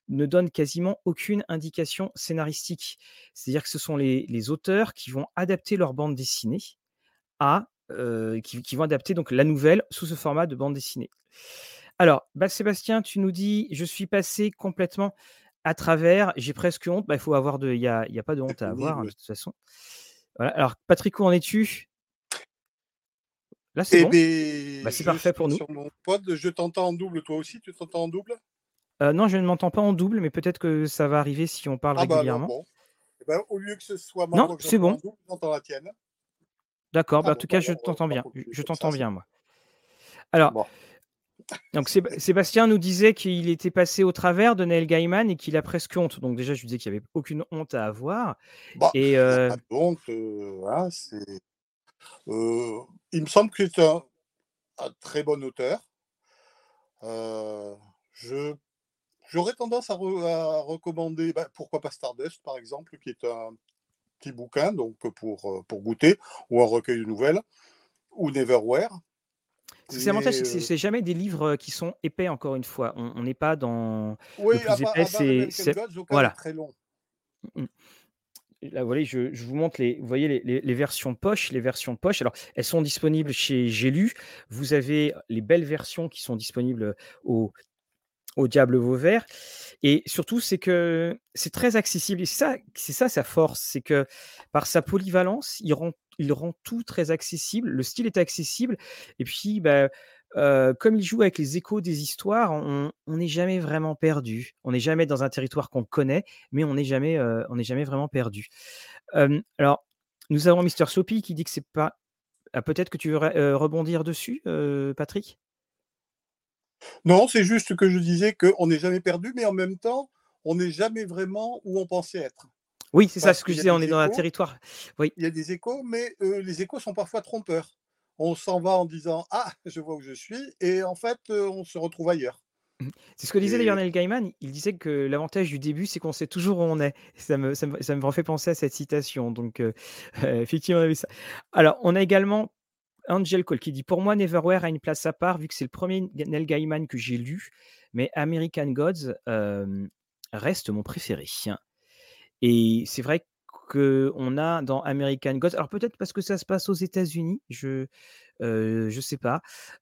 ne donne quasiment aucune indication scénaristique. C'est-à-dire que ce sont les auteurs qui vont adapter leur bande dessinée à, qui qui vont adapter donc la nouvelle sous ce format de bande dessinée. Alors, bah, Sébastien, tu nous dis: «Je suis passé complètement à travers, j'ai presque honte». Bah, il faut avoir de il y a y a pas de honte à avoir, hein, de toute façon. Voilà, alors Patrick, où en es-tu? Là, c'est
Eh
bon? Bah, c'est parfait pour nous.
sur mon pod, je t'entends en double, toi aussi, tu t'entends en double?
Heu, non, je ne m'entends pas en double, mais peut-être que ça va arriver si on parle
Ah bah alors
régulièrement.
bon. Eh ben, au lieu que ce soit ma
Non, c'est
en
bon.
double, j'entends la tienne.
D'accord, bah,
Ah
en
bon,
tout
bah
cas, je t'entends bien. Je t'entends bien, moi. Alors,
Bon.
Donc Séb Sébastien nous disait qu'il était passé au travers de Neil Gaiman et qu'il a presque honte. Donc déjà, je lui disais qu'il y avait aucune honte à avoir
Bah,
et heu
pas de honte, heu, voilà, c'est, heu, il me semble que c'est un un très bon auteur. Je j'aurais tendance à re à recommander, bah, pourquoi pas Stardust, par exemple, qui est un petit bouquin, donc pour, pour goûter ou un recueil de nouvelles ou Neverwhere.
C'est l'avantage, c'est que
Et,
c'est
heu
c'est jamais des livres, qui sont épais encore une fois. On n'est pas dans
Oui,
le plus épais,
à part
c'est c'est
Gods,
voilà.
très long.
Mmh mh. Là, vous voyez, je je vous montre les vous voyez les les les versions poche les versions poche, alors elles sont disponibles chez J'ai lu. Vous avez les belles versions qui sont disponibles, au au Diable Vauvert et surtout, c'est que c'est très accessible et c'est ça c'est ça sa force, c'est que par sa polyvalence, il rend il rend tout très accessible. Le style est accessible et puis, bah, comme il joue avec les échos des histoires, on n'est jamais vraiment perdu. On n'est jamais dans un territoire qu'on connaît, mais on n'est jamais, vraiment perdu. Alors, nous avons Mister Soapy qui dit que c'est pas ah peut-être que tu veux rebondir dessus, Patrick?
Non, c'est juste que je disais qu'on n'est jamais perdu, mais en même temps, on n'est jamais vraiment où on pensait être.
Oui, c'est ça ce que je disais, on est dans un territoire oui.
il y a des échos, mais heu, les échos sont parfois trompeurs. On s'en va en disant: «Ah, je vois où je suis» et en fait, heu, on se retrouve ailleurs.
Mmh. C'est ce que disait d'ailleurs Neil Gaiman. Il disait que l'avantage du début, c'est qu'on sait toujours où on est. Ça me ça me ça me refait penser à cette citation donc heu, effectivement, on a vu ça. Alors, on a également Angel Cole qui dit: «Pour moi, Neverwhere a une place à part vu que c'est le 1er G Neil Gaiman que j'ai lu, mais American Gods, reste mon préféré» et c'est vrai qu'on a dans American Gods alors peut-être parce que ça se passe aux États-Unis, je, heu, je sais pas.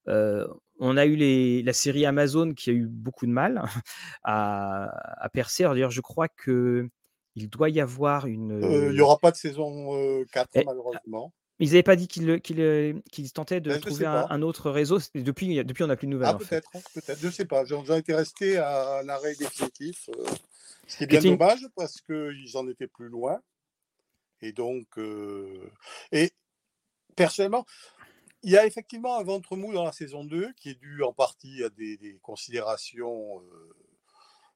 Heu, on a eu les la série Amazon qui a eu beaucoup de mal à à percer. D'ailleurs, je crois qu'il doit y avoir une,
Heu, il y
heu
aura pas de saison, heu, 4
et a
malheureusement.
ils avaient pas dit qu'ils heu, qu'ils tentaient de
je
trouver un autre réseau? Depuis depuis on n'a plus de nouvelles,
Ah
en fait.
peut-être, peut-être, je sais pas. J'en étais resté à un arrêt définitif, ce qui est bien dommage parce qu'ils en étaient plus loin et donc heu et personnellement, il y a effectivement un ventre mou dans la saison 2 qui est dû en partie à des des considérations, heu,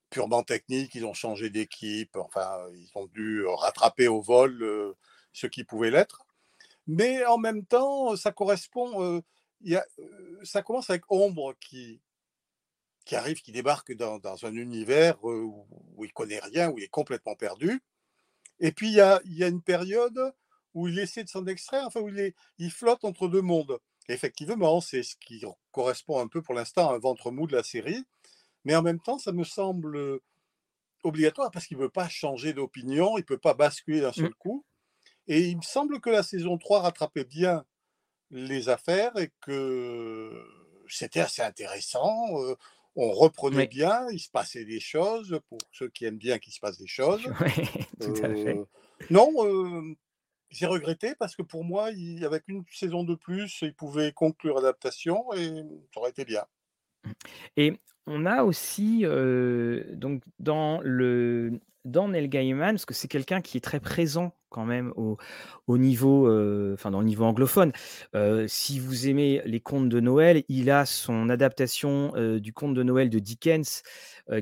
purement techniques. Ils ont changé d'équipe, enfin, ils ont dû rattraper au vol, heu, ce qui pouvait l'être. Mais en même temps, ça correspond, il y a, ça commence avec Ombre qui qui arrive, qui débarque dans dans un univers, heu, où où il connaît rien, où il est complètement perdu et puis il y a il y a une période où il essaie de s'en extraire, enfin où il est il flotte entre 2 mondes. Effectivement, c'est ce qui correspond un peu pour l'instant à un ventre mou de la série, mais en même temps, ça me semble, obligatoire parce qu'il veut pas changer d'opinion, il peut pas basculer d'un
Mmh.
seul coup et il me semble que la saison 3 rattrapait bien les affaires et que c'était assez intéressant, heu, on reprenait
Oui.
bien, il se passait des choses, pour ceux qui aiment bien qu'il se passe des choses.
Ouais, tout à fait.
Heu, non, j'ai regretté parce que pour moi, il avec une saison de plus, il pouvait conclure l'adaptation et ça aurait été bien.
Et on a aussi, donc dans le dans Neil Gaiman, parce que c'est quelqu'un qui est très présent quand même au au niveau, enfin dans le niveau anglophone. Heu, si vous aimez les contes de Noël, il a son adaptation, heu, du conte de Noël de Dickens,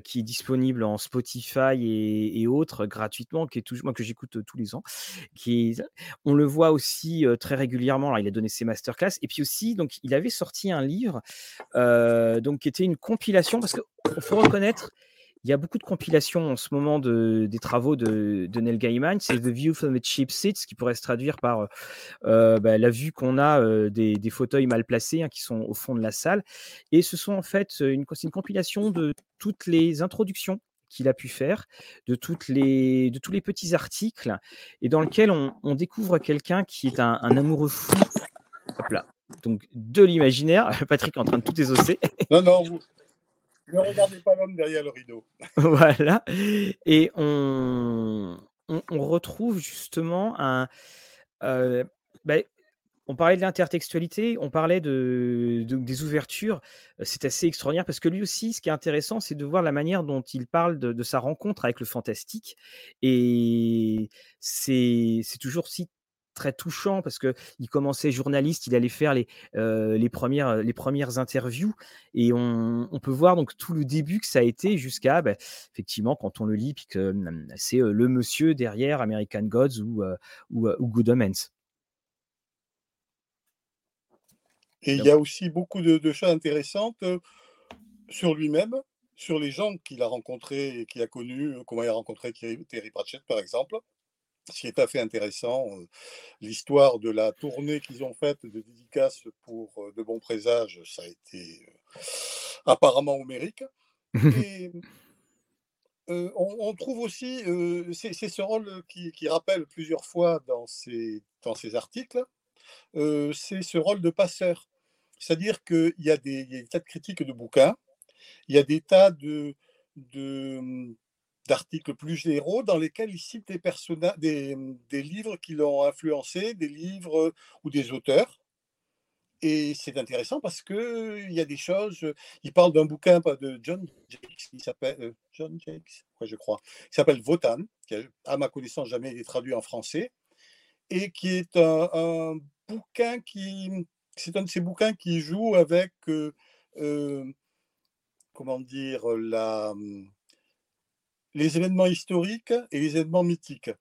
qui est disponible en Spotify et autres gratuitement, qui est moi que j'écoute, tous les ans, qui on le voit aussi, très régulièrement. Il a donné ses master class et puis aussi donc il avait sorti un livre, donc qui était une compilation parce qu'il faut reconnaître, il y a beaucoup de compilations en ce moment de des travaux de de Neil Gaiman. C'est The View from the Cheap Seats qui pourrait se traduire par, heu heu, bah, la vue qu'on a, heu, des des fauteuils mal placés, hein, qui sont au fond de la salle et ce sont en fait, une une compilation de toutes les introductions qu'il a pu faire, de toutes les de tous les petits articles et dans lequel on découvre quelqu'un qui est un amoureux fou, hop là, donc de l'imaginaire. Patrick est en train de tout désosser.
Non, non, ne regardez pas l'homme derrière le rideau.
Voilà et on on retrouve justement un, heu, beh, on parlait de l'intertextualité, on parlait de de des ouvertures. C'est assez extraordinaire parce que lui aussi, ce qui est intéressant, c'est de voir la manière dont il parle de de sa rencontre avec le fantastique et c'est toujours aussi très touchant parce qu'il commençait journaliste, il allait faire les, heu, les 1res, les 1res interviews et on on peut voir donc tout le début que ça a été jusqu'à, bah, effectivement quand on le lit puis que, mmh, c'est, heu, le monsieur derrière American Gods ou, heu, ou, Good Omens.
Et il y a aussi beaucoup de de choses intéressantes, sur lui-même, sur les gens qu'il a rencontrés et qu'il a connus, comment il a rencontré Terry Pratchett, par exemple. Ce qui est tout à fait intéressant. L'histoire de la tournée qu'ils ont faite de dédicaces pour De Bons Présages, ça a été apparemment homérique. Et on, trouve aussi, c'est ce rôle qui, rappelle plusieurs fois dans ces, dans ces articles, c'est ce rôle de passeur. C'est-à-dire qu'il y, a des tas de critiques de bouquins, il y a des tas de, de d'articles plus généraux dans lesquels il cite des, des, livres qui l'ont influencé, des livres ou des auteurs. Et c'est intéressant parce qu'il y a des choses. Il parle d'un bouquin de John Jakes, qui s'appelle euh, John Jakes, je crois, qui s'appelle Votan, qui a, à ma connaissance jamais été traduit en français, et qui est un, bouquin qui. C'est un de ces bouquins qui joue avec. Euh, euh, comment dire la, les événements historiques et les événements mythiques.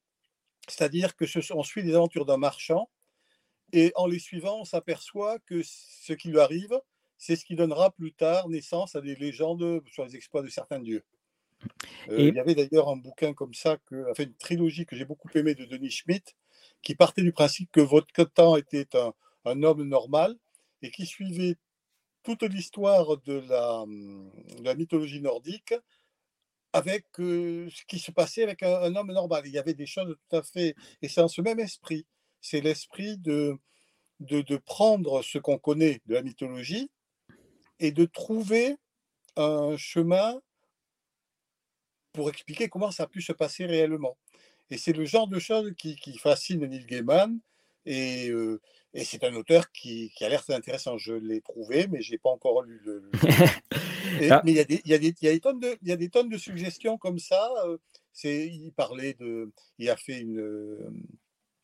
C'est-à-dire que ce, on suit les aventures d'un marchand et en les suivant, on s'aperçoit que ce qui lui arrive, c'est ce qui donnera plus tard naissance à des légendes sur les exploits de certains dieux. Euh, il y avait d'ailleurs un bouquin comme ça, que, enfin une trilogie que j'ai beaucoup aimé de Denis Schmidt, qui partait du principe que votre temps était un, homme normal et qui suivait toute l'histoire de la, la, mythologie nordique avec ce qui se passait avec un, homme normal. Il y avait des choses tout à fait. Et c'est en ce même esprit. C'est l'esprit de, de, prendre ce qu'on connaît de la mythologie et de trouver un chemin pour expliquer comment ça a pu se passer réellement. Et c'est le genre de choses qui, qui fascine Neil Gaiman. Et, et c'est un auteur qui, qui a l'air très intéressant. Je l'ai trouvé, mais je n'ai pas encore lu le. Ah. Mais il y, a des, il, y a des, il, y a des tonnes de, il y a des tonnes de suggestions comme ça. Euh, c'est, il parlait de. Il a fait une,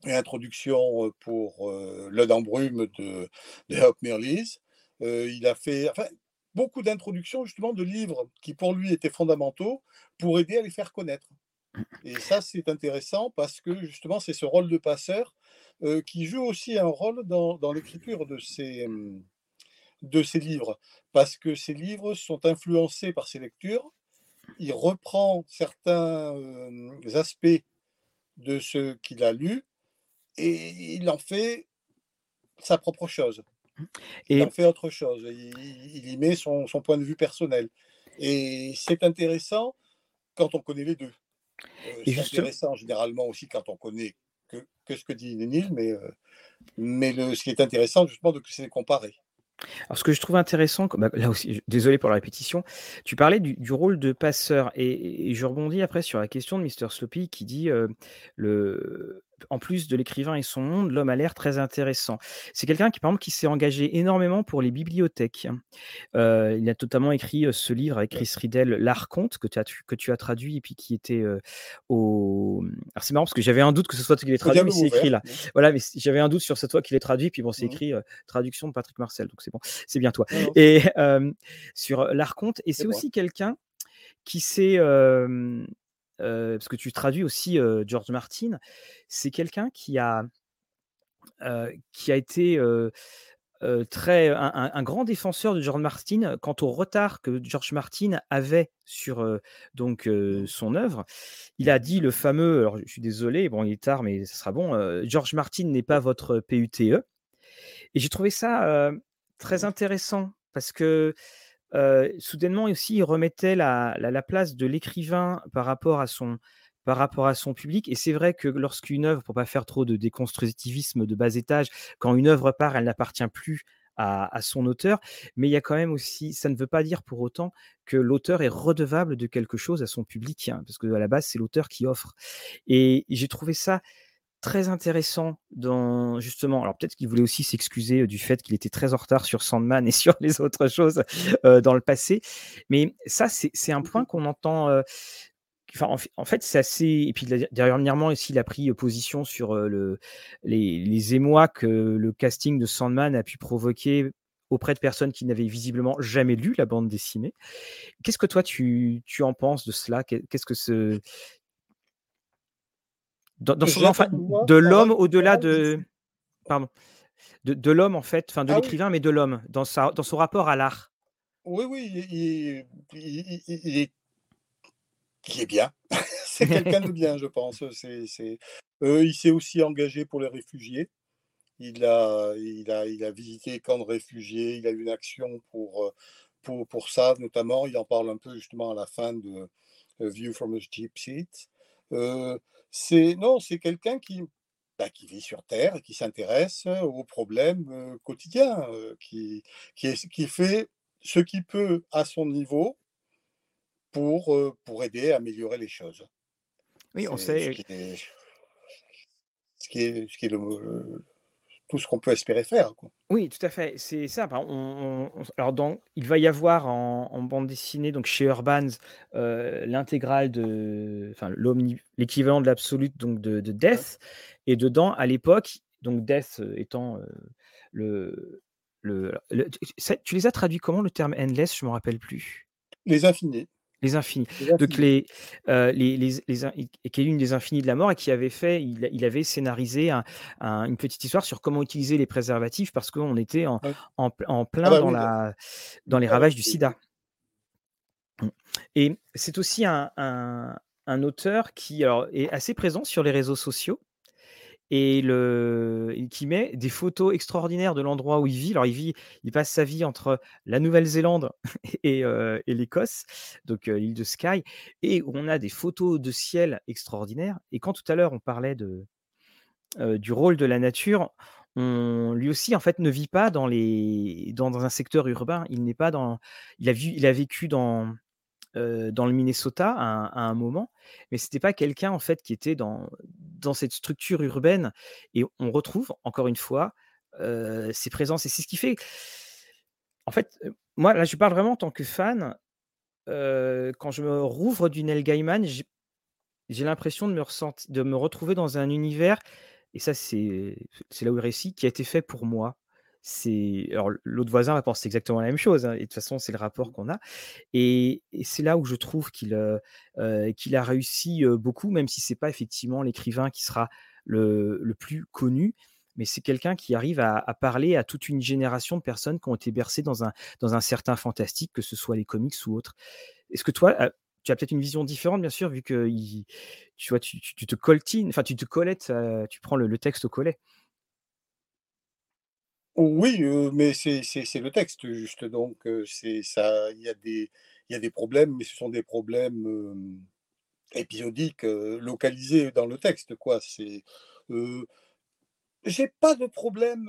une introduction pour euh, Le brume de, de Help Euh, il a fait enfin, beaucoup d'introductions justement de livres qui pour lui étaient fondamentaux pour aider à les faire connaître. Et ça, c'est intéressant parce que justement, c'est ce rôle de passeur euh, qui joue aussi un rôle dans, dans l'écriture de ces, mmh, de ces livres, parce que ces livres sont influencés par ses lectures. Il reprend certains aspects de ce qu'il a lu et il en fait sa propre chose. Il en fait autre chose. Il, y met son, son, point de vue personnel. Et c'est intéressant quand on connaît les deux. Euh, c'est intéressant généralement aussi quand on connaît que, ce que dit Neil, mais, euh, mais le, ce qui est intéressant, justement, c'est comparer.
Alors, ce que je trouve intéressant, bah, là aussi, désolé pour la répétition, tu parlais du, rôle de passeur et, je rebondis après sur la question de Mr. Sloppy qui dit euh, le, en plus de l'écrivain et son monde, l'homme a l'air très intéressant. C'est quelqu'un qui, par exemple, qui s'est engagé énormément pour les bibliothèques. Euh, il a totalement écrit euh, ce livre avec Chris Riddell, L'Arconte, que tu as, que tu as traduit et puis qui était euh, au. Alors c'est marrant parce que j'avais un doute que ce soit toi qui l'ait traduit, mais c'est écrit là. Voilà, mais j'avais un doute sur ce toi qui l'ait traduit, puis bon, c'est mmh écrit traduction de Patrick Marcel, donc c'est bon, c'est bien toi. Et sur L'Arconte, et c'est aussi quelqu'un qui s'est parce que tu traduis aussi George Martin, c'est quelqu'un qui a, qui a été très un, grand défenseur de George Martin quant au retard que George Martin avait sur donc son œuvre. Il a dit le fameux, alors je suis désolé, bon il est tard mais ce sera bon. George Martin n'est pas votre PUTE. Et j'ai trouvé ça très intéressant parce que soudainement aussi, il remettait la, place de l'écrivain par rapport à son par rapport à son public. Et c'est vrai que lorsqu'une œuvre, pour pas faire trop de déconstructivisme de bas étage, quand une œuvre part, elle n'appartient plus à, son auteur. Mais il y a quand même aussi, ça ne veut pas dire pour autant que l'auteur est redevable de quelque chose à son public, hein, parce que à la base, c'est l'auteur qui offre. Et j'ai trouvé ça très intéressant dans justement. Alors peut-être qu'il voulait aussi s'excuser du fait qu'il était très en retard sur Sandman et sur les autres choses dans le passé. Mais ça, c'est un point qu'on entend. Enfin, en, fait, c'est assez. Et puis dernièrement aussi, il a pris position sur le, les, les émois que le casting de Sandman a pu provoquer auprès de personnes qui n'avaient visiblement jamais lu la bande dessinée. Qu'est-ce que toi tu, tu en penses de cela? Qu'est-ce que ce dans, son de l'homme au-delà de. Pardon. De, l'homme, en fait, enfin de ah l'écrivain, mais de l'homme, dans, sa, dans son rapport à l'art.
Oui, oui, il, il, est, il est bien. c'est quelqu'un de bien, je pense. C'est, Euh, il s'est aussi engagé pour les réfugiés. Il a, il, a, il a visité les camps de réfugiés, il a eu une action pour, euh, pour, pour ça notamment. Il en parle un peu justement à la fin de View from a Jeep Seat. C'est non, c'est quelqu'un qui, bah, qui vit sur Terre et qui s'intéresse aux problèmes quotidiens, qui, qui, qui fait ce qu'il peut à son niveau pour, pour aider à améliorer les choses.
Oui, on sait.
Ce qui est, ce qui est, ce qui est le, tout ce qu'on peut espérer faire. Quoi.
Oui, tout à fait. C'est ça. alors, il va y avoir en, bande dessinée, donc chez Urbans, euh, l'intégrale de, enfin, l'équivalent de l'absolu donc de, Death. Et dedans, à l'époque, donc Death euh, étant euh, le, le, tu les as traduits comment le terme endless? Je me rappelle plus.
Les infinis.
Les infinis. Donc les, euh, les, les, qui est une des infinis de la mort et qui avait fait, il, avait scénarisé une petite histoire sur comment utiliser les préservatifs parce qu'on était en, en, plein ah bah dans, la, dans les ah ravages du sida. Et c'est aussi un, un, un, auteur qui alors, est assez présent sur les réseaux sociaux et le, qui met des photos extraordinaires de l'endroit où il vit. Alors, il vit, il passe sa vie entre la Nouvelle-Zélande et, et l'Écosse, donc l'île de Skye, et on a des photos de ciel extraordinaires. Et quand tout à l'heure on parlait de, du rôle de la nature, on, lui aussi en fait ne vit pas dans les dans un secteur urbain. Il n'est pas dans, il a vu, il a vécu dans dans le Minnesota à un, moment, mais c'était pas quelqu'un en fait qui était dans, dans cette structure urbaine. Et on retrouve encore une fois ses présences. Et c'est ce qui fait. En fait, moi là, je parle vraiment en tant que fan. quand je me rouvre du Neil Gaiman, j'ai l'impression de me de me retrouver dans un univers. Et ça, c'est là où il réussit, qui a été fait pour moi c'est alors l'autre voisin va penser exactement la même chose hein, et de toute façon c'est le rapport mmh. qu'on a et, c'est là où je trouve qu'il qu'il a réussi beaucoup même si c'est pas effectivement l'écrivain qui sera le, le, plus connu mais c'est quelqu'un qui arrive à, parler à toute une génération de personnes qui ont été bercées dans un, dans un certain fantastique, que ce soit les comics ou autres. Est-ce que toi, tu as peut-être une vision différente, bien sûr, vu que tu, vois, tu, tu, te coltines, enfin, tu te collettes, tu prends le, le texte au collet?
Oui, mais c'est le texte juste, donc c'est ça il y a des il y a des problèmes, mais ce sont des problèmes, épisodiques, localisés dans le texte, quoi. C'est, j'ai pas de problème,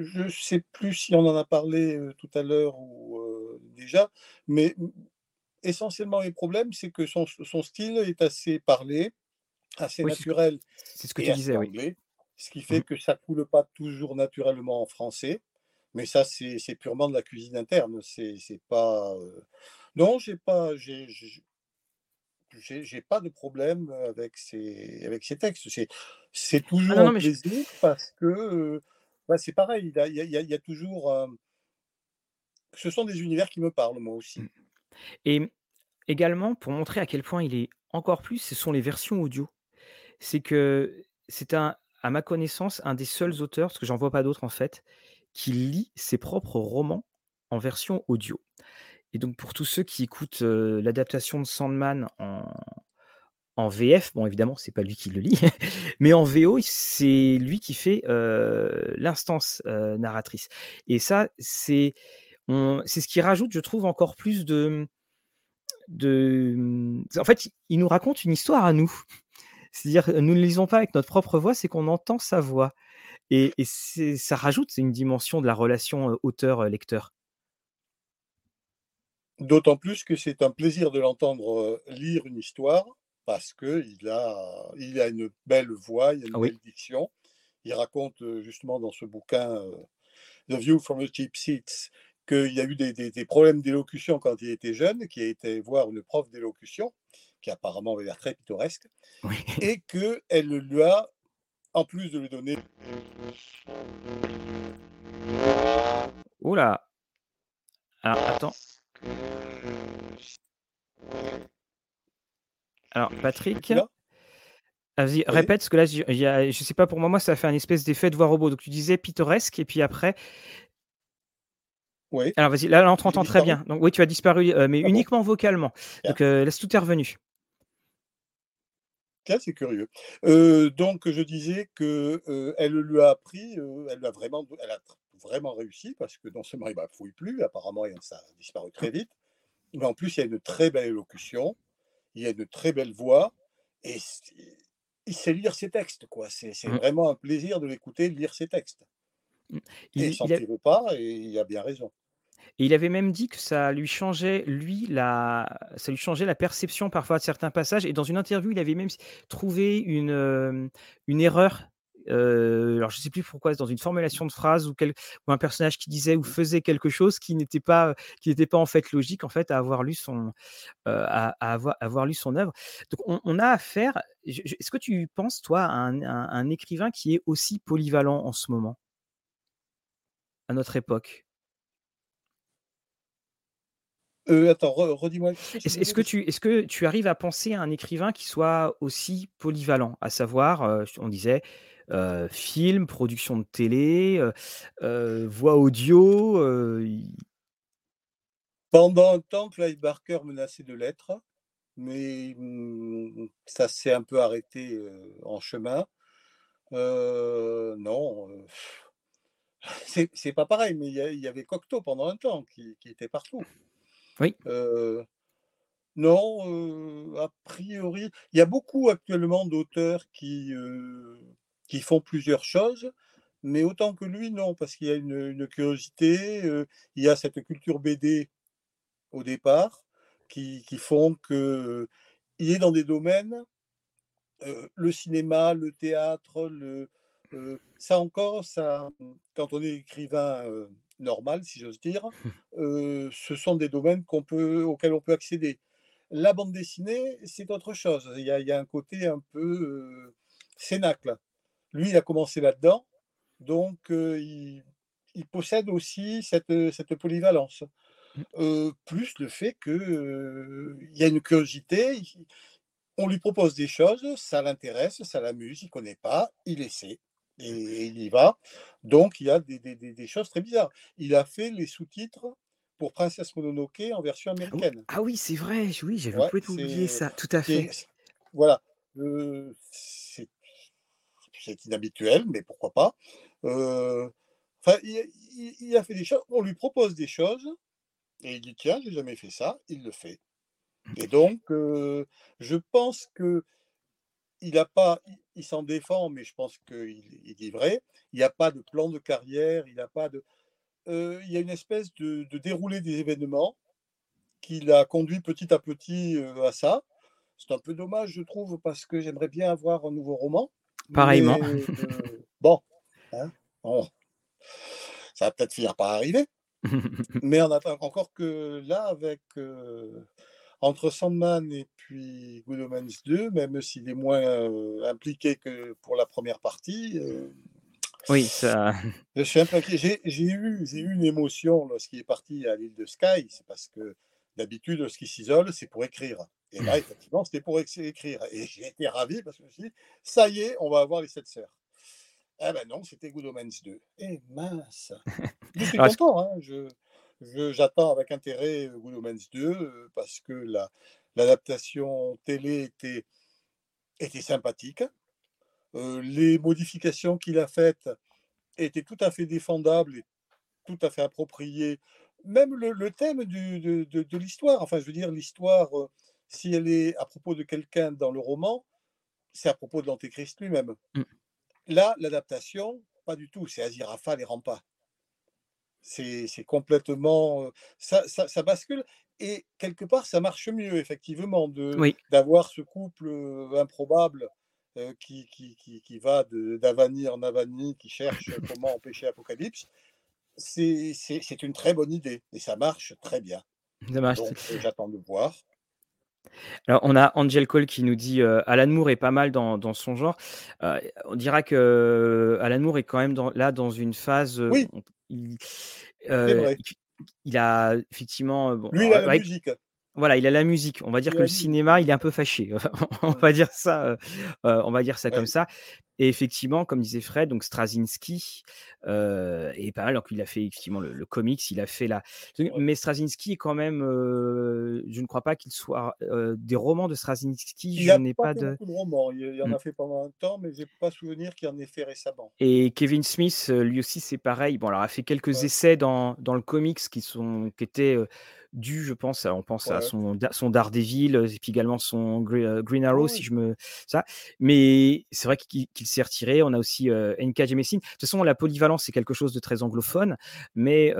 je sais plus si on en a parlé, tout à l'heure ou déjà, mais essentiellement les problèmes, c'est que son son style est assez parlé, assez naturel
c'est ce que tu disais, oui
ce qui fait mmh. que ça coule pas toujours naturellement en français. Mais ça, c'est purement de la cuisine interne. C'est pas. Non, j'ai pas. J'ai pas de problème avec ces, avec ces textes. C'est ah toujours un plaisir parce que bah, c'est pareil. Il y, a, il, y a, toujours. ce sont des univers qui me parlent, moi aussi. Mmh.
Et également, pour montrer à quel point il est encore plus, ce sont les versions audio. C'est que c'est un, à ma connaissance, un des seuls auteurs, parce que j'en vois pas d'autres en fait, qui lit ses propres romans en version audio. Et donc pour tous ceux qui écoutent l'adaptation de Sandman en, en VF, bon évidemment c'est pas lui qui le lit, mais en VO c'est lui qui fait l'instance narratrice. Et ça c'est c'est ce qui rajoute, je trouve, encore plus de de. En fait, il nous raconte une histoire à nous. C'est-à-dire, nous ne lisons pas avec notre propre voix, c'est qu'on entend sa voix. Et, ça rajoute une dimension de la relation auteur-lecteur.
D'autant plus que c'est un plaisir de l'entendre lire une histoire, parce qu'il a, il a une belle voix, il a une ah belle diction. Il raconte justement dans ce bouquin The View from the Cheap Seats qu'il y a eu des, des problèmes d'élocution quand il était jeune, qu'il a été voir une prof d'élocution qui apparemment avait l'air très pittoresque, et qu'elle lui a, en plus de lui donner.
Oula Alors, attends. Alors, Patrick Vas-y, répète, parce que là, je, ne sais pas, pour moi, moi, ça a fait un espèce d'effet de voix robot. Donc, tu disais pittoresque, et puis après,
oui.
Alors vas-y, là, on t'entend très bien. Donc oui, tu as disparu, euh, mais ah uniquement vocalement. Donc euh, laisse tout est revenu.
C'est curieux. Euh, donc, je disais que euh, elle lui a appris, euh, elle a vraiment, elle a vraiment réussi parce que non seulement il ne fouille plus, apparemment ça a disparu très vite, mais en plus il y a une très belle élocution, il y a une très belle voix et il sait lire ses textes, quoi. C'est mmh. vraiment un plaisir de l'écouter lire ses textes. Mmh. Il, et il s'en tire pas et il a bien raison.
Et il avait même dit que ça lui changeait, lui, la, ça lui changeait la perception parfois de certains passages. Et dans une interview, il avait même trouvé une, une erreur. Alors, je ne sais plus pourquoi, dans une formulation de phrase ou, un personnage qui disait ou faisait quelque chose qui n'était pas, qui n'était pas en fait logique en fait à avoir lu son, à, avoir, avoir, lu son œuvre. Donc, on, a affaire. Est-ce que tu penses toi à un écrivain qui est aussi polyvalent en ce moment, à notre époque
euh, attends, redis-moi.
Est-ce que, tu, est que tu arrives à penser à un écrivain qui soit aussi polyvalent, à savoir, euh, on disait, euh, film, production de télé, voix audio
Pendant un temps, Clive Barker menaçait de l'être, mais mmh, ça s'est un peu arrêté en chemin. non, c'est pas pareil, mais il y, avait Cocteau pendant un temps qui était partout.
Oui.
non, a priori, il y a beaucoup actuellement d'auteurs qui, qui font plusieurs choses, mais autant que lui, non, parce qu'il y a une, curiosité, il y a cette culture BD au départ, qui, qui font qu'il est dans des domaines, le cinéma, le théâtre, le, ça encore, ça, quand on est écrivain normal, si j'ose dire, ce sont des domaines qu'on peut, auxquels on peut accéder. La bande dessinée, c'est autre chose. Il y, a, un côté un peu cénacle. Lui, il a commencé là-dedans, donc il, possède aussi cette, cette polyvalence. Mmh. plus le fait qu'il y a une curiosité, on lui propose des choses, ça l'intéresse, ça l'amuse, il ne connaît pas, il essaie et il y va. Donc, il y a des, choses très bizarres. Il a fait les sous-titres pour Princesse Mononoke en version ah américaine.
Ah oui, c'est vrai, oui, j'avais ouais, oublié ça, tout à fait.
Voilà. c'est inhabituel, mais pourquoi pas. enfin, il, a fait des choses, on lui propose des choses, et il dit tiens, j'ai jamais fait ça, il le fait. Et donc, je pense que il a pas, il s'en défend, mais je pense qu'il il dit vrai. Il n'y a pas de plan de carrière, il a pas de. il y a une espèce de, déroulé des événements qui l'a conduit petit à petit à ça. C'est un peu dommage, je trouve, parce que j'aimerais bien avoir un nouveau roman.
Pareillement.
bon, hein, bon, ça va peut-être finir par arriver. mais on attend encore que là, avec entre Sandman et puis Good Omens 2, même s'il est moins impliqué que pour la première partie.
oui, ça.
Je suis J'ai eu, eu une émotion lorsqu'il est parti à l'île de Sky, c'est parce que d'habitude, lorsqu'il s'isole, c'est pour écrire. Et là, effectivement, c'était pour écrire. Et j'ai été ravi parce que je me suis dit, ça y est, on va avoir les sept sœurs. Eh ben non, c'était Good Omens 2. Eh mince Je suis content, hein, je, J'attends avec intérêt Good Omens 2 parce que l'adaptation télé était, était sympathique. les modifications qu'il a faites étaient tout à fait défendables et tout à fait appropriées. Même le, thème du, de, de, l'histoire, enfin je veux dire l'histoire, si elle est à propos de quelqu'un dans le roman, c'est à propos de l'Antéchrist lui-même. Mmh. Là, l'adaptation, pas du tout, c'est Aziraphale et Rampa. C'est complètement. Ça, ça, bascule. Et quelque part, ça marche mieux, effectivement, d'avoir ce couple improbable qui, qui, qui, qui, va d'Avani en Avani, qui cherche comment empêcher l'Apocalypse. C'est une très bonne idée et ça marche très bien. Donc, j'attends de voir.
Alors, on a Angel Cole qui nous dit Alan Moore est pas mal dans, dans son genre. on dira que Alan Moore est quand même dans, là dans une phase.
Oui.
Euh, il, a effectivement.
Lui, il a la musique.
Voilà, il a la musique. On va dire que le cinéma, il est un peu fâché. on va dire ça, on va dire ça comme ça. Et effectivement, comme disait Fred, donc Straczynski euh, est pas mal. Donc, il a fait effectivement le, comics, il a fait la. Mais Straczynski est quand même. Euh, je ne crois pas qu'il soit euh, des romans de Straczynski.
Il je n'ai pas, de. beaucoup de romans. Il, y en a mmh. fait pendant un temps, mais j'ai pas souvenir qu'il en ait fait récemment.
Et Kevin Smith, lui aussi, c'est pareil. Bon, alors, il a fait quelques essais dans, dans le comics qui sont qui étaient dû, je pense, on pense à son, son Daredevil, et puis également son Green Arrow, si je me. Ça. Mais c'est vrai qu'il s'est retiré. On a aussi euh, NK Jemisin. De toute façon, la polyvalence, c'est quelque chose de très anglophone, mais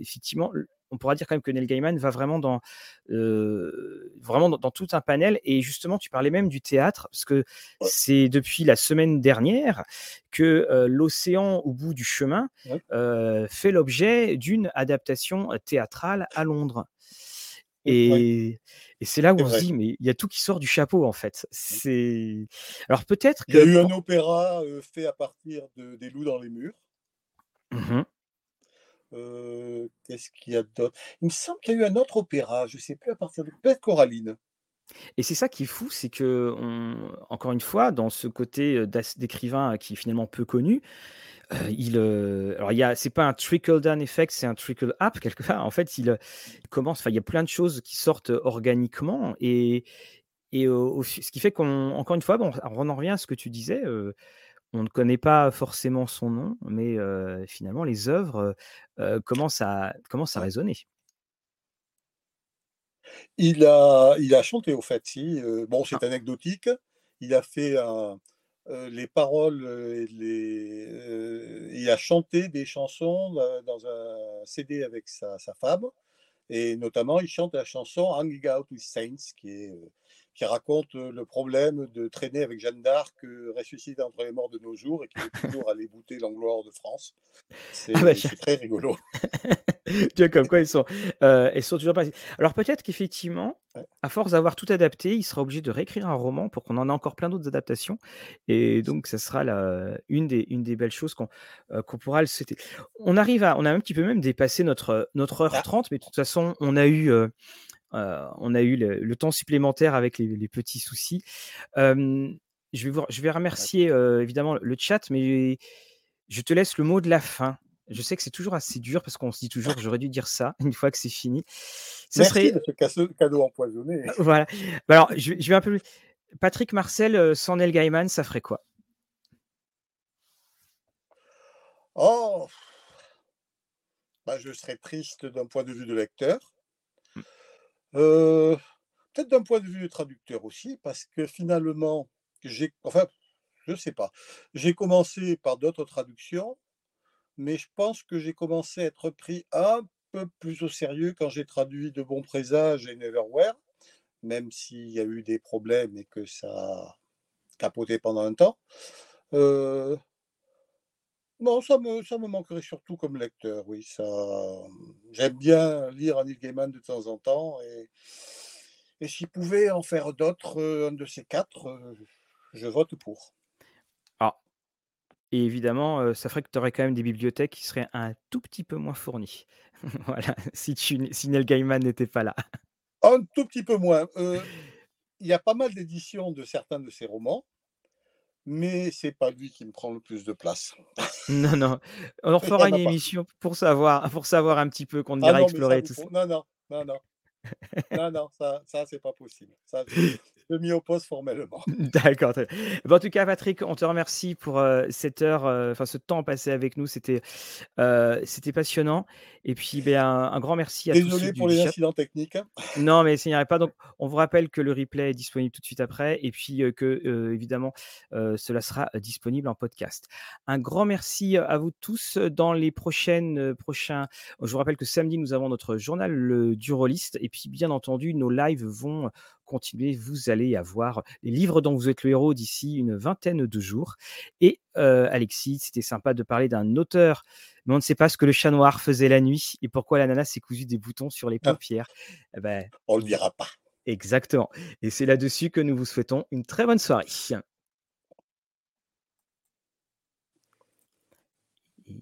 effectivement, on pourra dire quand même que Neil Gaiman va vraiment dans, euh, vraiment dans, tout un panel. Et justement, tu parlais même du théâtre, parce que c'est depuis la semaine dernière que euh, L'Océan au bout du chemin euh, fait l'objet d'une adaptation théâtrale à Londres. Et, c'est là où on se dit, mais il y a tout qui sort du chapeau, en fait. Mmh. C'est Alors peut-être
Il y a eu un opéra fait à partir de, des loups dans les murs. Mmh qu'est-ce qu'il y a d'autre? Il me semble qu'il y a eu un autre opéra, je ne sais plus à partir de peut-être Coraline.
Et c'est ça qui est fou, c'est que, encore une fois, dans ce côté d'écrivain qui est finalement peu connu, il, alors il c'est pas un trickle down effect, c'est un trickle up quelque part. En fait, il, commence, enfin, il y a plein de choses qui sortent organiquement et, ce qui fait qu'on, encore une fois, on en revient à ce que tu disais on ne connaît pas forcément son nom, mais finalement, les œuvres commencent, à, commencent à résonner.
Il a, il a chanté, au fait, si. bon, c'est ah. anecdotique. Il a fait les paroles, les, il a chanté des chansons dans un CD avec sa, sa femme. Et notamment, il chante la chanson Hanging Out with Saints, qui est qui raconte le problème de traîner avec Jeanne d'Arc, ressuscitée entre les morts de nos jours et qui veut toujours aller bouter l'angloire de France. C'est ah bah, très rigolo.
tu vois, comme quoi ils sont, ils sont toujours pas. Alors peut-être qu'effectivement, à force d'avoir tout adapté, il sera obligé de réécrire un roman pour qu'on en ait encore plein d'autres adaptations. Et donc, ça sera la, une, des, une des belles choses qu'on qu'on pourra le souhaiter. On arrive à, on a un petit peu même dépassé notre, notre heure 30, ah. mais de toute façon, on a eu on a eu le, temps supplémentaire avec les, petits soucis. je, vais je vais remercier évidemment le chat, mais je te laisse le mot de la fin. Je sais que c'est toujours assez dur parce qu'on se dit toujours j'aurais dû dire ça une fois que c'est fini.
Ça Merci serait... de ce cadeau empoisonné.
Voilà. Bah, alors, je, vais un peu Patrick Marcel sans Neil Gaiman, ça ferait quoi?
Oh bah, Je serais triste d'un point de vue de lecteur. Peut-être d'un point de vue traducteur aussi, parce que finalement, j'ai, enfin, je ne sais pas, j'ai commencé par d'autres traductions, mais je pense que j'ai commencé à être pris un peu plus au sérieux quand j'ai traduit De Bons Présages et Neverwhere, même s'il y a eu des problèmes et que ça a capoté pendant un temps. Non, ça me, ça me manquerait surtout comme lecteur, oui. Ça, j'aime bien lire Neil Gaiman de temps en temps, et, et s'il pouvait en faire d'autres, un de ces quatre, je vote pour.
Ah. Et évidemment, ça ferait que tu aurais quand même des bibliothèques qui seraient un tout petit peu moins fournies. voilà, si, tu, si Neil Gaiman n'était pas là.
Un tout petit peu moins. Il y a pas mal d'éditions de certains de ses romans mais c'est pas lui qui me prend le plus de place.
Non, non. On fera une émission pour savoir, pour savoir un petit peu qu'on ah ira explorer tout ça.
Non, non, non, non. Non, non, ça, ça c'est pas possible. Ça, je m'y oppose formellement.
D'accord. en tout cas, Patrick, on te remercie pour euh, cette heure, euh, enfin ce temps passé avec nous. C'était, euh, c'était passionnant. Et puis, ben, un, grand merci à
tous. Désolé pour les incidents techniques. Hein.
Non, mais ça n'y pas. Donc, on vous rappelle que le replay est disponible tout de suite après, et puis que évidemment, cela sera disponible en podcast. Un grand merci à vous tous. Dans les prochaines prochains, je vous rappelle que samedi nous avons notre journal le Duroliste, et puis bien entendu, nos lives vont continuer. Vous allez avoir les livres dont vous êtes le héros d'ici une vingtaine de jours. Et Alexis, c'était sympa de parler d'un auteur, mais on ne sait pas ce que le chat noir faisait la nuit et pourquoi l'ananas s'est cousu des boutons sur les ah. paupières. Eh ben,
on ne le dira pas.
Exactement. Et c'est là-dessus que nous vous souhaitons une très bonne soirée.